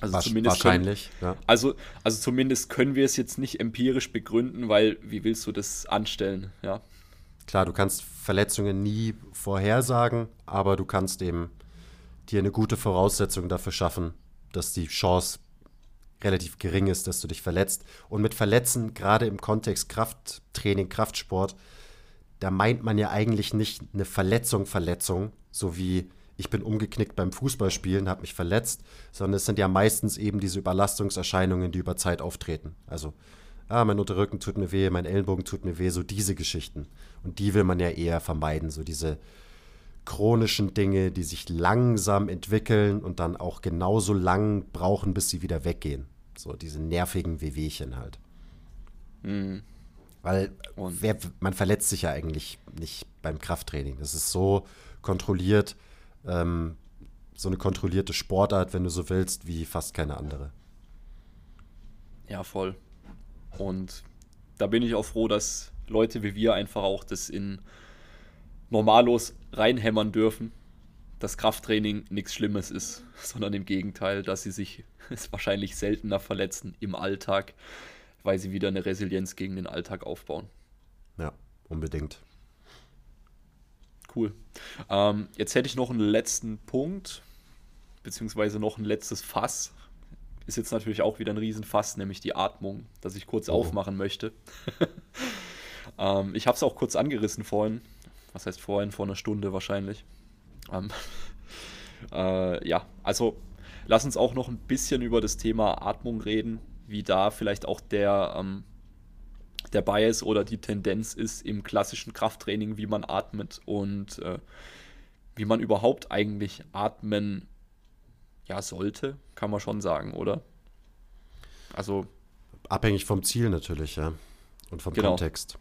S2: Also Wasch, zumindest wahrscheinlich,
S1: können, ja. Also, also zumindest können wir es jetzt nicht empirisch begründen, weil wie willst du das anstellen, ja?
S2: Klar, du kannst Verletzungen nie vorhersagen, aber du kannst eben dir eine gute Voraussetzung dafür schaffen, dass die Chance relativ gering ist, dass du dich verletzt. Und mit Verletzen, gerade im Kontext Krafttraining, Kraftsport, da meint man ja eigentlich nicht eine Verletzung, Verletzung, so wie ich bin umgeknickt beim Fußballspielen, habe mich verletzt, sondern es sind ja meistens eben diese Überlastungserscheinungen, die über Zeit auftreten. Also, ah, mein Unterrücken tut mir weh, mein Ellenbogen tut mir weh, so diese Geschichten. Und die will man ja eher vermeiden, so diese chronischen Dinge, die sich langsam entwickeln und dann auch genauso lang brauchen, bis sie wieder weggehen. So diese nervigen Wehwehchen halt. Mhm. Weil wer, man verletzt sich ja eigentlich nicht beim Krafttraining. Das ist so kontrolliert, ähm, so eine kontrollierte Sportart, wenn du so willst, wie fast keine andere.
S1: Ja, voll. Und da bin ich auch froh, dass Leute wie wir einfach auch das in normallos reinhämmern dürfen, dass Krafttraining nichts Schlimmes ist, sondern im Gegenteil, dass sie sich wahrscheinlich seltener verletzen im Alltag, weil sie wieder eine Resilienz gegen den Alltag aufbauen.
S2: Ja, unbedingt.
S1: Cool. Ähm, jetzt hätte ich noch einen letzten Punkt, beziehungsweise noch ein letztes Fass. Ist jetzt natürlich auch wieder ein Riesenfass, nämlich die Atmung, das ich kurz oh. aufmachen möchte. ähm, ich habe es auch kurz angerissen vorhin. Was heißt vorhin? Vor einer Stunde wahrscheinlich. Ähm, äh, ja, also lass uns auch noch ein bisschen über das Thema Atmung reden wie da vielleicht auch der, ähm, der Bias oder die Tendenz ist im klassischen Krafttraining, wie man atmet und äh, wie man überhaupt eigentlich atmen ja sollte, kann man schon sagen, oder?
S2: Also abhängig vom Ziel natürlich, ja, und vom genau. Kontext.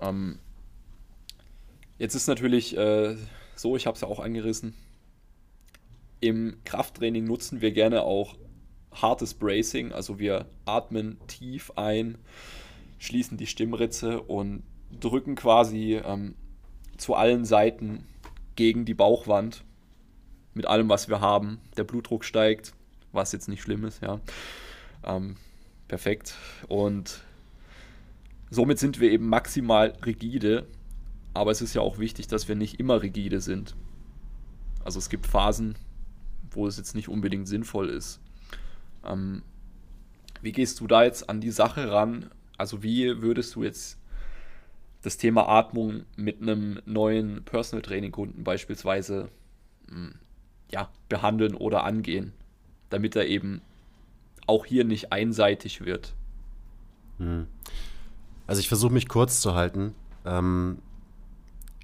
S1: Ähm, jetzt ist natürlich äh, so, ich habe es ja auch angerissen. Im Krafttraining nutzen wir gerne auch hartes Bracing, also wir atmen tief ein, schließen die Stimmritze und drücken quasi ähm, zu allen Seiten gegen die Bauchwand mit allem, was wir haben. Der Blutdruck steigt, was jetzt nicht schlimm ist, ja. Ähm, perfekt. Und somit sind wir eben maximal rigide, aber es ist ja auch wichtig, dass wir nicht immer rigide sind. Also es gibt Phasen, wo es jetzt nicht unbedingt sinnvoll ist. Ähm, wie gehst du da jetzt an die Sache ran? Also wie würdest du jetzt das Thema Atmung mit einem neuen Personal Training Kunden beispielsweise hm, ja, behandeln oder angehen, damit er eben auch hier nicht einseitig wird?
S2: Hm. Also ich versuche mich kurz zu halten. Ähm,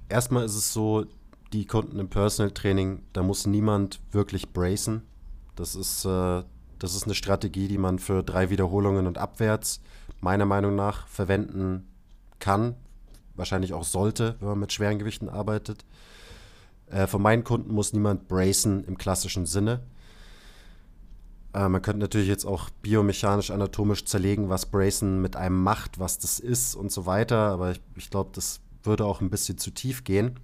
S2: erstmal ist es so, die Kunden im Personal Training, da muss niemand wirklich bracen. Das ist äh, das ist eine Strategie, die man für drei Wiederholungen und abwärts meiner Meinung nach verwenden kann, wahrscheinlich auch sollte, wenn man mit schweren Gewichten arbeitet. Äh, von meinen Kunden muss niemand bracen im klassischen Sinne. Äh, man könnte natürlich jetzt auch biomechanisch, anatomisch zerlegen, was Bracen mit einem macht, was das ist und so weiter, aber ich, ich glaube, das würde auch ein bisschen zu tief gehen.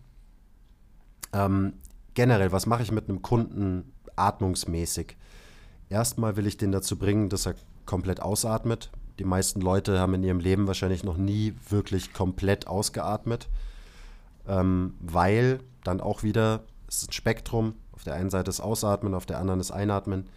S2: Ähm, generell, was mache ich mit einem Kunden atmungsmäßig? Erstmal will ich den dazu bringen, dass er komplett ausatmet. Die meisten Leute haben in ihrem Leben wahrscheinlich noch nie wirklich komplett ausgeatmet, ähm, weil dann auch wieder, es ist ein Spektrum, auf der einen Seite ist Ausatmen, auf der anderen ist Einatmen.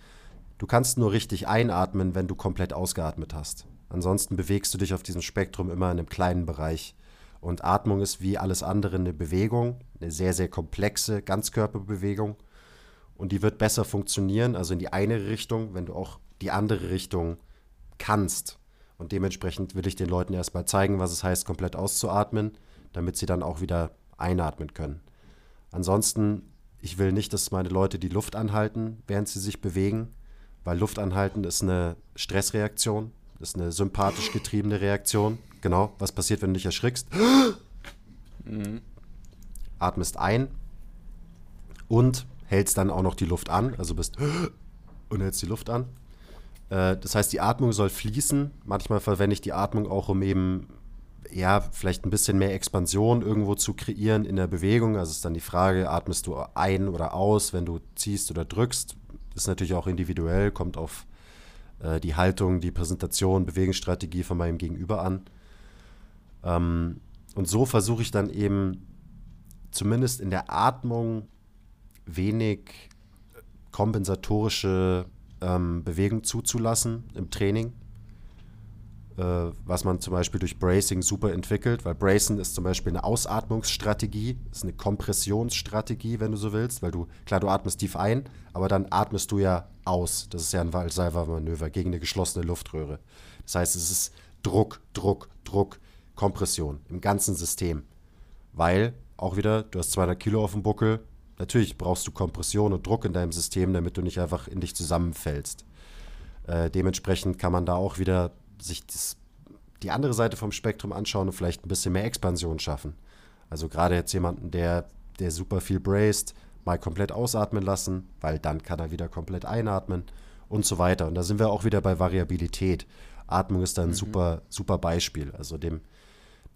S2: Du kannst nur richtig einatmen, wenn du komplett ausgeatmet hast. Ansonsten bewegst du dich auf diesem Spektrum immer in einem kleinen Bereich. Und Atmung ist wie alles andere eine Bewegung, eine sehr, sehr komplexe Ganzkörperbewegung. Und die wird besser funktionieren, also in die eine Richtung, wenn du auch die andere Richtung kannst. Und dementsprechend will ich den Leuten erstmal zeigen, was es heißt, komplett auszuatmen, damit sie dann auch wieder einatmen können. Ansonsten, ich will nicht, dass meine Leute die Luft anhalten, während sie sich bewegen, weil Luft anhalten ist eine Stressreaktion, ist eine sympathisch getriebene Reaktion. Genau, was passiert, wenn du dich erschrickst? Mhm. Atmest ein und hältst dann auch noch die Luft an, also bist und hältst die Luft an. Äh, das heißt, die Atmung soll fließen. Manchmal verwende ich die Atmung auch, um eben ja, vielleicht ein bisschen mehr Expansion irgendwo zu kreieren in der Bewegung. Also ist dann die Frage, atmest du ein oder aus, wenn du ziehst oder drückst. Ist natürlich auch individuell, kommt auf äh, die Haltung, die Präsentation, Bewegungsstrategie von meinem Gegenüber an. Ähm, und so versuche ich dann eben zumindest in der Atmung wenig kompensatorische ähm, Bewegung zuzulassen im Training äh, was man zum Beispiel durch Bracing super entwickelt, weil Bracing ist zum Beispiel eine Ausatmungsstrategie, ist eine Kompressionsstrategie, wenn du so willst, weil du, klar, du atmest tief ein, aber dann atmest du ja aus. Das ist ja ein Valsalva-Manöver gegen eine geschlossene Luftröhre. Das heißt, es ist Druck, Druck, Druck, Kompression im ganzen System. Weil, auch wieder, du hast 200 Kilo auf dem Buckel, natürlich brauchst du Kompression und Druck in deinem System, damit du nicht einfach in dich zusammenfällst. Äh, dementsprechend kann man da auch wieder sich das, die andere Seite vom Spektrum anschauen und vielleicht ein bisschen mehr Expansion schaffen. Also gerade jetzt jemanden, der, der super viel braced, mal komplett ausatmen lassen, weil dann kann er wieder komplett einatmen und so weiter. Und da sind wir auch wieder bei Variabilität. Atmung ist da ein mhm. super, super Beispiel. Also dem,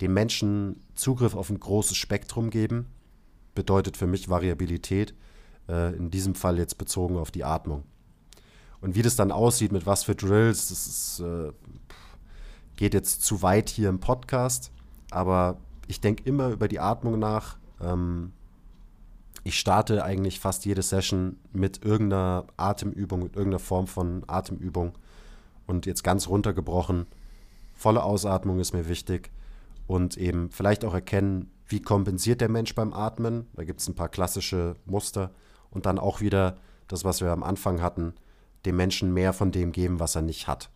S2: dem Menschen Zugriff auf ein großes Spektrum geben, bedeutet für mich Variabilität, äh, in diesem Fall jetzt bezogen auf die Atmung. Und wie das dann aussieht, mit was für Drills, das ist, äh, geht jetzt zu weit hier im Podcast. Aber ich denke immer über die Atmung nach. Ähm, ich starte eigentlich fast jede Session mit irgendeiner Atemübung, mit irgendeiner Form von Atemübung. Und jetzt ganz runtergebrochen, volle Ausatmung ist mir wichtig. Und eben vielleicht auch erkennen, wie kompensiert der Mensch beim Atmen. Da gibt es ein paar klassische Muster. Und dann auch wieder das, was wir am Anfang hatten, dem Menschen mehr von dem geben, was er nicht hat.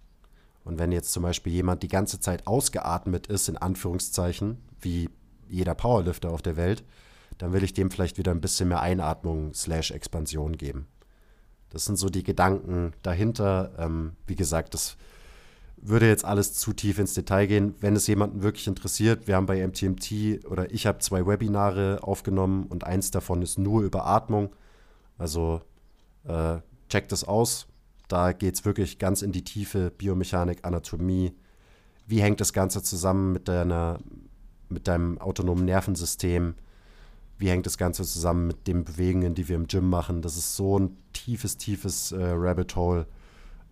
S2: Und wenn jetzt zum Beispiel jemand die ganze Zeit ausgeatmet ist, in Anführungszeichen, wie jeder Powerlifter auf der Welt, dann will ich dem vielleicht wieder ein bisschen mehr Einatmung slash Expansion geben. Das sind so die Gedanken dahinter. Ähm, wie gesagt, das würde jetzt alles zu tief ins Detail gehen. Wenn es jemanden wirklich interessiert, wir haben bei MTMT oder ich habe zwei Webinare aufgenommen und eins davon ist nur über Atmung. Also äh, checkt das aus. Da geht es wirklich ganz in die Tiefe, Biomechanik, Anatomie. Wie hängt das Ganze zusammen mit, deiner, mit deinem autonomen Nervensystem? Wie hängt das Ganze zusammen mit den Bewegungen, die wir im Gym machen? Das ist so ein tiefes, tiefes äh, Rabbit Hole.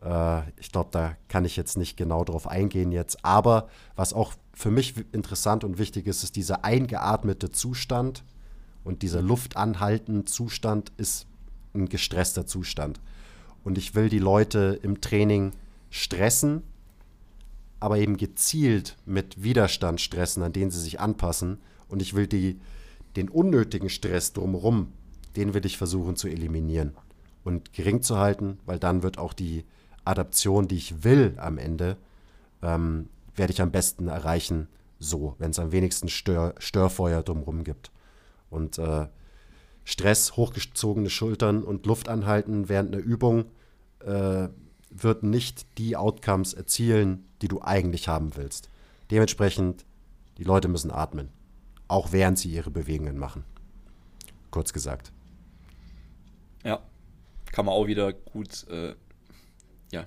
S2: Äh, ich glaube, da kann ich jetzt nicht genau drauf eingehen jetzt. Aber was auch für mich interessant und wichtig ist, ist dieser eingeatmete Zustand und dieser luftanhaltende Zustand ist ein gestresster Zustand und ich will die Leute im Training stressen, aber eben gezielt mit Widerstand stressen, an den sie sich anpassen. Und ich will die, den unnötigen Stress drumherum, den will ich versuchen zu eliminieren und gering zu halten, weil dann wird auch die Adaption, die ich will am Ende, ähm, werde ich am besten erreichen, so, wenn es am wenigsten Stör, Störfeuer drumherum gibt. Und äh, Stress, hochgezogene Schultern und Luft anhalten während einer Übung äh, wird nicht die Outcomes erzielen, die du eigentlich haben willst. Dementsprechend, die Leute müssen atmen, auch während sie ihre Bewegungen machen. Kurz gesagt.
S1: Ja, kann man auch wieder gut äh, ja,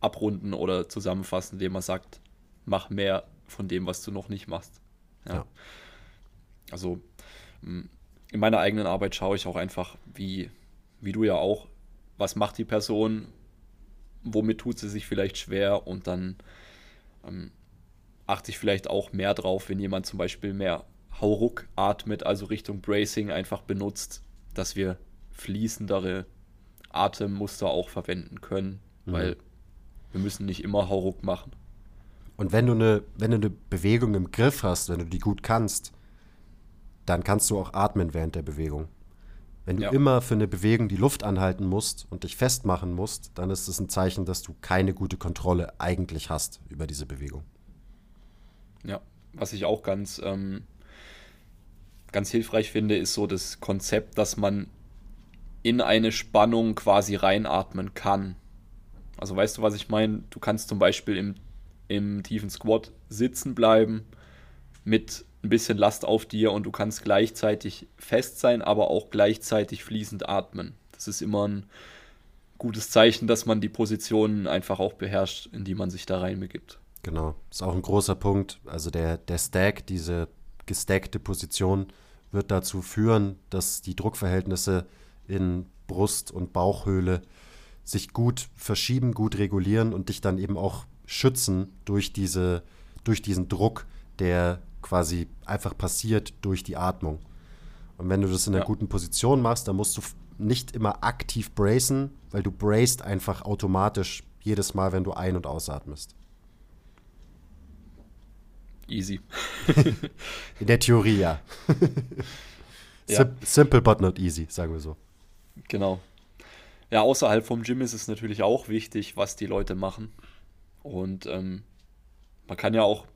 S1: abrunden oder zusammenfassen, indem man sagt, mach mehr von dem, was du noch nicht machst. Ja. ja. Also in meiner eigenen Arbeit schaue ich auch einfach, wie, wie du ja auch, was macht die Person, womit tut sie sich vielleicht schwer und dann ähm, achte ich vielleicht auch mehr drauf, wenn jemand zum Beispiel mehr Hauruck atmet, also Richtung Bracing einfach benutzt, dass wir fließendere Atemmuster auch verwenden können, mhm. weil wir müssen nicht immer Hauruck machen.
S2: Und wenn du, eine, wenn du eine Bewegung im Griff hast, wenn du die gut kannst, dann kannst du auch atmen während der Bewegung. Wenn du ja. immer für eine Bewegung die Luft anhalten musst und dich festmachen musst, dann ist es ein Zeichen, dass du keine gute Kontrolle eigentlich hast über diese Bewegung.
S1: Ja, was ich auch ganz, ähm, ganz hilfreich finde, ist so das Konzept, dass man in eine Spannung quasi reinatmen kann. Also weißt du, was ich meine? Du kannst zum Beispiel im, im tiefen Squat sitzen bleiben mit ein bisschen Last auf dir und du kannst gleichzeitig fest sein, aber auch gleichzeitig fließend atmen. Das ist immer ein gutes Zeichen, dass man die Positionen einfach auch beherrscht, in die man sich da reinbegibt.
S2: Genau, ist auch ein großer Punkt. Also der, der Stack, diese gestackte Position, wird dazu führen, dass die Druckverhältnisse in Brust- und Bauchhöhle sich gut verschieben, gut regulieren und dich dann eben auch schützen durch, diese, durch diesen Druck, der quasi einfach passiert durch die Atmung. Und wenn du das in einer ja. guten Position machst, dann musst du nicht immer aktiv bracen, weil du bracest einfach automatisch jedes Mal, wenn du ein- und ausatmest.
S1: Easy.
S2: in der Theorie, ja. ja. Simple but not easy, sagen wir so.
S1: Genau. Ja, außerhalb vom Gym ist es natürlich auch wichtig, was die Leute machen. Und ähm, man kann ja auch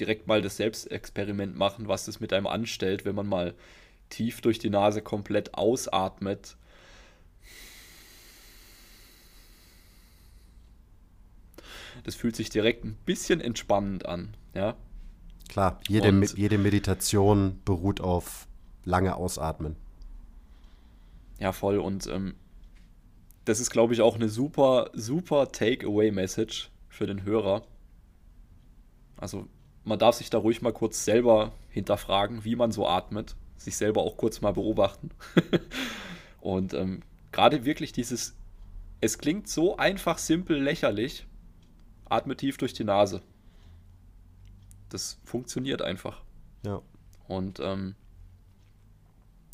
S1: direkt mal das Selbstexperiment machen, was das mit einem anstellt, wenn man mal tief durch die Nase komplett ausatmet. Das fühlt sich direkt ein bisschen entspannend an, ja.
S2: Klar, jede, Und, jede Meditation beruht auf lange Ausatmen.
S1: Ja, voll. Und ähm, das ist, glaube ich, auch eine super, super Takeaway-Message für den Hörer. Also man darf sich da ruhig mal kurz selber hinterfragen, wie man so atmet, sich selber auch kurz mal beobachten. und ähm, gerade wirklich dieses, es klingt so einfach, simpel, lächerlich, atme tief durch die Nase. Das funktioniert einfach.
S2: Ja.
S1: Und ähm,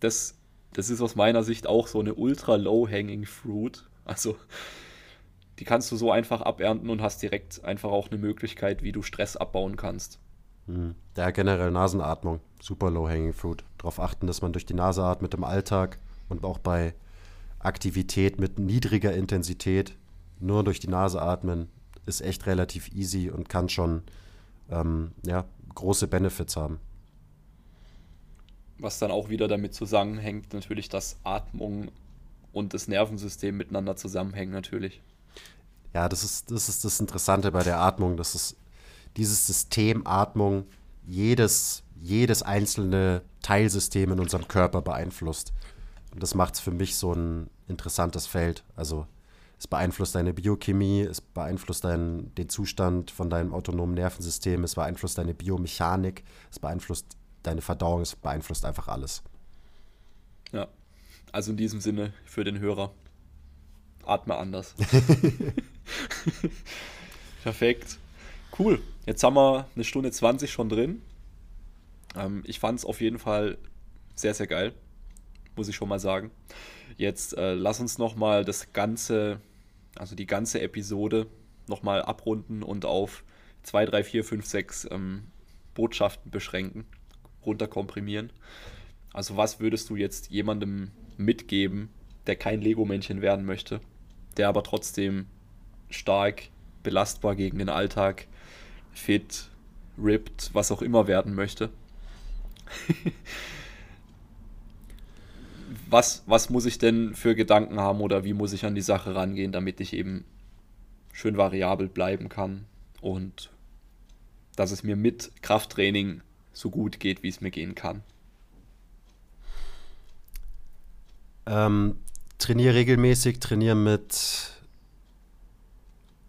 S1: das, das ist aus meiner Sicht auch so eine ultra low-hanging fruit. Also die kannst du so einfach abernten und hast direkt einfach auch eine Möglichkeit, wie du Stress abbauen kannst.
S2: Mhm. Ja, generell Nasenatmung, super low-hanging fruit. Darauf achten, dass man durch die Nase atmet im Alltag und auch bei Aktivität mit niedriger Intensität nur durch die Nase atmen, ist echt relativ easy und kann schon ähm, ja, große Benefits haben.
S1: Was dann auch wieder damit zusammenhängt, natürlich, dass Atmung und das Nervensystem miteinander zusammenhängen, natürlich.
S2: Ja, das ist, das ist das Interessante bei der Atmung, dass es dieses System Atmung jedes, jedes einzelne Teilsystem in unserem Körper beeinflusst. Und das macht es für mich so ein interessantes Feld. Also es beeinflusst deine Biochemie, es beeinflusst dein, den Zustand von deinem autonomen Nervensystem, es beeinflusst deine Biomechanik, es beeinflusst deine Verdauung, es beeinflusst einfach alles.
S1: Ja, also in diesem Sinne für den Hörer, atme anders. Perfekt. Cool. Jetzt haben wir eine Stunde 20 schon drin. Ähm, ich fand es auf jeden Fall sehr, sehr geil. Muss ich schon mal sagen. Jetzt äh, lass uns nochmal das ganze, also die ganze Episode nochmal abrunden und auf 2, 3, 4, 5, 6 ähm, Botschaften beschränken, runterkomprimieren. Also was würdest du jetzt jemandem mitgeben, der kein Lego-Männchen werden möchte, der aber trotzdem stark belastbar gegen den Alltag, fit, ripped, was auch immer werden möchte. was, was muss ich denn für Gedanken haben oder wie muss ich an die Sache rangehen, damit ich eben schön variabel bleiben kann und dass es mir mit Krafttraining so gut geht, wie es mir gehen kann?
S2: Ähm, trainiere regelmäßig, trainiere mit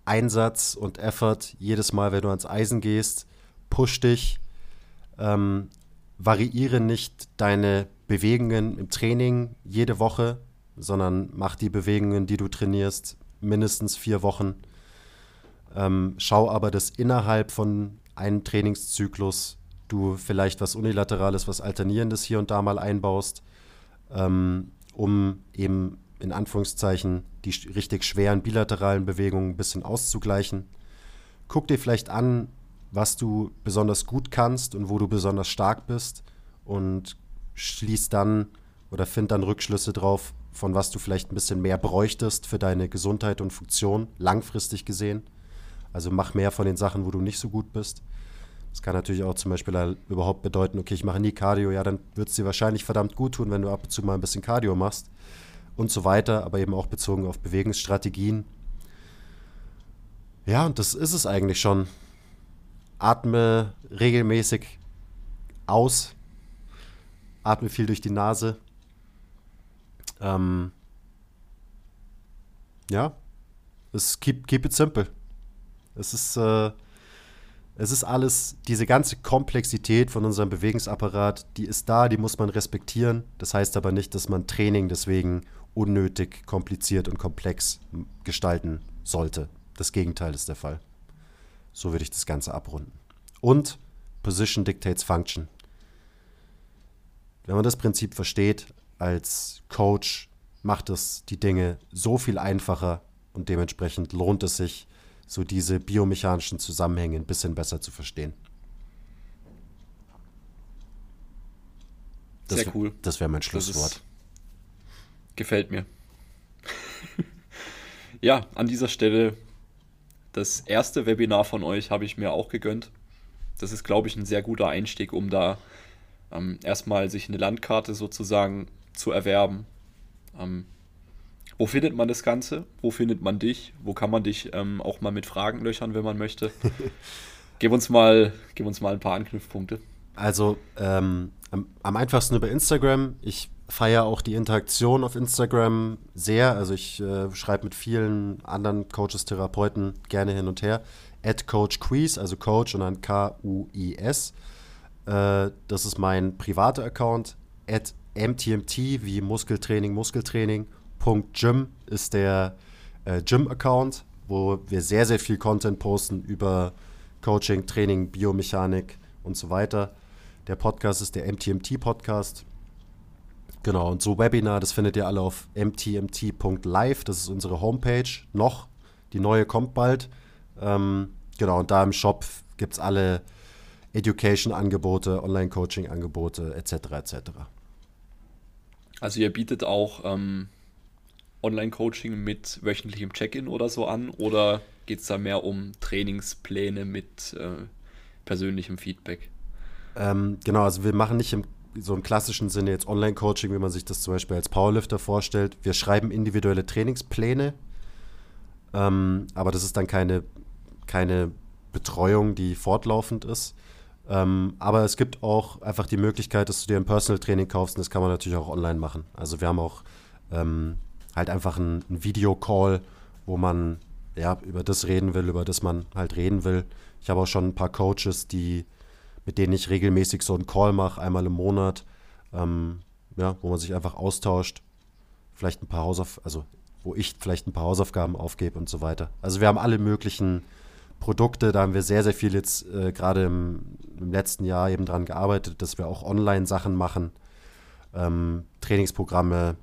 S2: Einsatz und Effort jedes Mal, wenn du ans Eisen gehst. Push dich. Ähm, variiere nicht deine Bewegungen im Training jede Woche, sondern mach die Bewegungen, die du trainierst, mindestens vier Wochen. Ähm, schau aber, dass innerhalb von einem Trainingszyklus du vielleicht was Unilaterales, was Alternierendes hier und da mal einbaust, ähm, um eben in Anführungszeichen die richtig schweren bilateralen Bewegungen ein bisschen auszugleichen. Guck dir vielleicht an, was du besonders gut kannst und wo du besonders stark bist und schließ dann oder find dann Rückschlüsse drauf, von was du vielleicht ein bisschen mehr bräuchtest für deine Gesundheit und Funktion, langfristig gesehen. Also mach mehr von den Sachen, wo du nicht so gut bist. Das kann natürlich auch zum Beispiel überhaupt bedeuten, okay, ich mache nie Cardio, ja, dann wird es dir wahrscheinlich verdammt gut tun, wenn du ab und zu mal ein bisschen Cardio machst und so weiter, aber eben auch bezogen auf Bewegungsstrategien. Ja, und das ist es eigentlich schon. Atme regelmäßig aus, atme viel durch die Nase. Ähm, ja, es keep, keep it simple. Es ist, äh, es ist alles, diese ganze Komplexität von unserem Bewegungsapparat, die ist da, die muss man respektieren. Das heißt aber nicht, dass man Training deswegen unnötig kompliziert und komplex gestalten sollte. Das Gegenteil ist der Fall. So würde ich das Ganze abrunden. Und Position dictates Function. Wenn man das Prinzip versteht, als Coach macht es die Dinge so viel einfacher und dementsprechend lohnt es sich, so diese biomechanischen Zusammenhänge ein bisschen besser zu verstehen. Das
S1: Sehr cool.
S2: Das wäre mein Schlusswort.
S1: Gefällt mir. ja, an dieser Stelle das erste Webinar von euch habe ich mir auch gegönnt. Das ist, glaube ich, ein sehr guter Einstieg, um da ähm, erstmal sich eine Landkarte sozusagen zu erwerben. Ähm, wo findet man das Ganze? Wo findet man dich? Wo kann man dich ähm, auch mal mit Fragen löchern, wenn man möchte? gib, uns mal, gib uns mal ein paar Anknüpfpunkte.
S2: Also ähm, am, am, einfachsten über Instagram. Ich feiere auch die Interaktion auf Instagram sehr. Also ich äh, schreibe mit vielen anderen Coaches, Therapeuten gerne hin und her. At Coach Quiz, also Coach und dann K-U-I-S. Äh, das ist mein privater Account. At MTMT wie Muskeltraining, Muskeltraining Gym ist der äh, Gym-Account, wo wir sehr, sehr viel Content posten über Coaching, Training, Biomechanik und so weiter. Der Podcast ist der MTMT-Podcast. Genau, und so Webinar, das findet ihr alle auf mtmt.live. Das ist unsere Homepage noch. Die neue kommt bald. Ähm, genau, und da im Shop gibt es alle Education-Angebote, Online-Coaching-Angebote etc. etc.
S1: Also ihr bietet auch ähm, Online-Coaching mit wöchentlichem Check-in oder so an? Oder geht es da mehr um Trainingspläne mit äh, persönlichem Feedback?
S2: Ähm, genau, also wir machen nicht im so im klassischen Sinne jetzt Online-Coaching, wie man sich das zum Beispiel als Powerlifter vorstellt. Wir schreiben individuelle Trainingspläne, ähm, aber das ist dann keine, keine Betreuung, die fortlaufend ist. Ähm, aber es gibt auch einfach die Möglichkeit, dass du dir ein Personal Training kaufst und das kann man natürlich auch online machen. Also wir haben auch ähm, halt einfach ein, ein Videocall, wo man ja über das reden will, über das man halt reden will. Ich habe auch schon ein paar Coaches, die, mit denen ich regelmäßig so einen Call mache, einmal im Monat, ähm, ja, wo man sich einfach austauscht, vielleicht ein paar Hausaufgaben, also wo ich vielleicht ein paar Hausaufgaben aufgebe und so weiter. Also wir haben alle möglichen Produkte, da haben wir sehr, sehr viel jetzt äh, gerade im, im, letzten Jahr eben dran gearbeitet, dass wir auch Online-Sachen machen, ähm, Trainingsprogramme,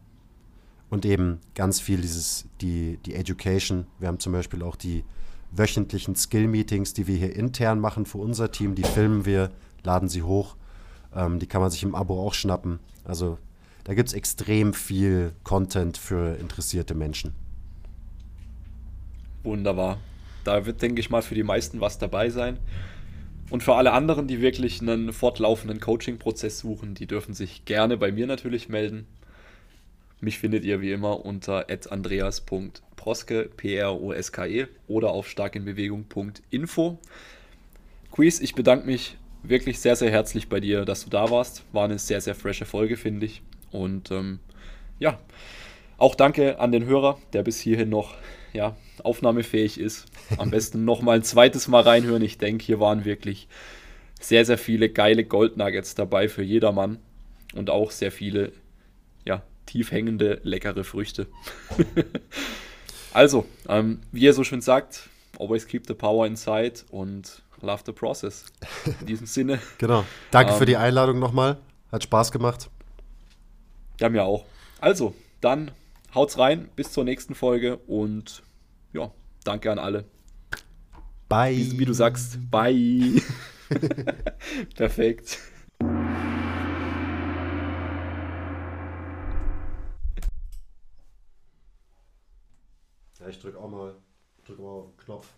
S2: und eben ganz viel dieses, die, die Education. Wir haben zum Beispiel auch die wöchentlichen Skill-Meetings, die wir hier intern machen für unser Team. Die filmen wir, laden sie hoch. Ähm, die kann man sich im Abo auch schnappen. Also da gibt es extrem viel Content für interessierte Menschen.
S1: Wunderbar. Da wird, denke ich mal, für die meisten was dabei sein. Und für alle anderen, die wirklich einen fortlaufenden Coaching-Prozess suchen, die dürfen sich gerne bei mir natürlich melden. Mich findet ihr wie immer unter andreas.proske, P-R-O-S-K-E oder auf starkinbewegung.info. Quiz, ich bedanke mich wirklich sehr, sehr herzlich bei dir, dass du da warst. War eine sehr, sehr frische Folge, finde ich. Und ähm, ja, auch danke an den Hörer, der bis hierhin noch ja, aufnahmefähig ist. Am besten noch mal ein zweites Mal reinhören. Ich denke, hier waren wirklich sehr, sehr viele geile Goldnuggets dabei für jedermann und auch sehr viele ja, tief hängende, leckere Früchte. also, ähm, wie er so schön sagt, always keep the power inside und love the process. In diesem Sinne.
S2: Genau. Danke ähm, für die ähm, Einladung nochmal. Hat Spaß gemacht.
S1: Ja, mir auch. Also, dann haut's rein. Bis zur nächsten Folge und ja, danke an alle.
S2: Bye.
S1: Wie, wie du sagst, bye. Perfekt.
S2: Ich drück auch mal, drück mal auf den Knopf.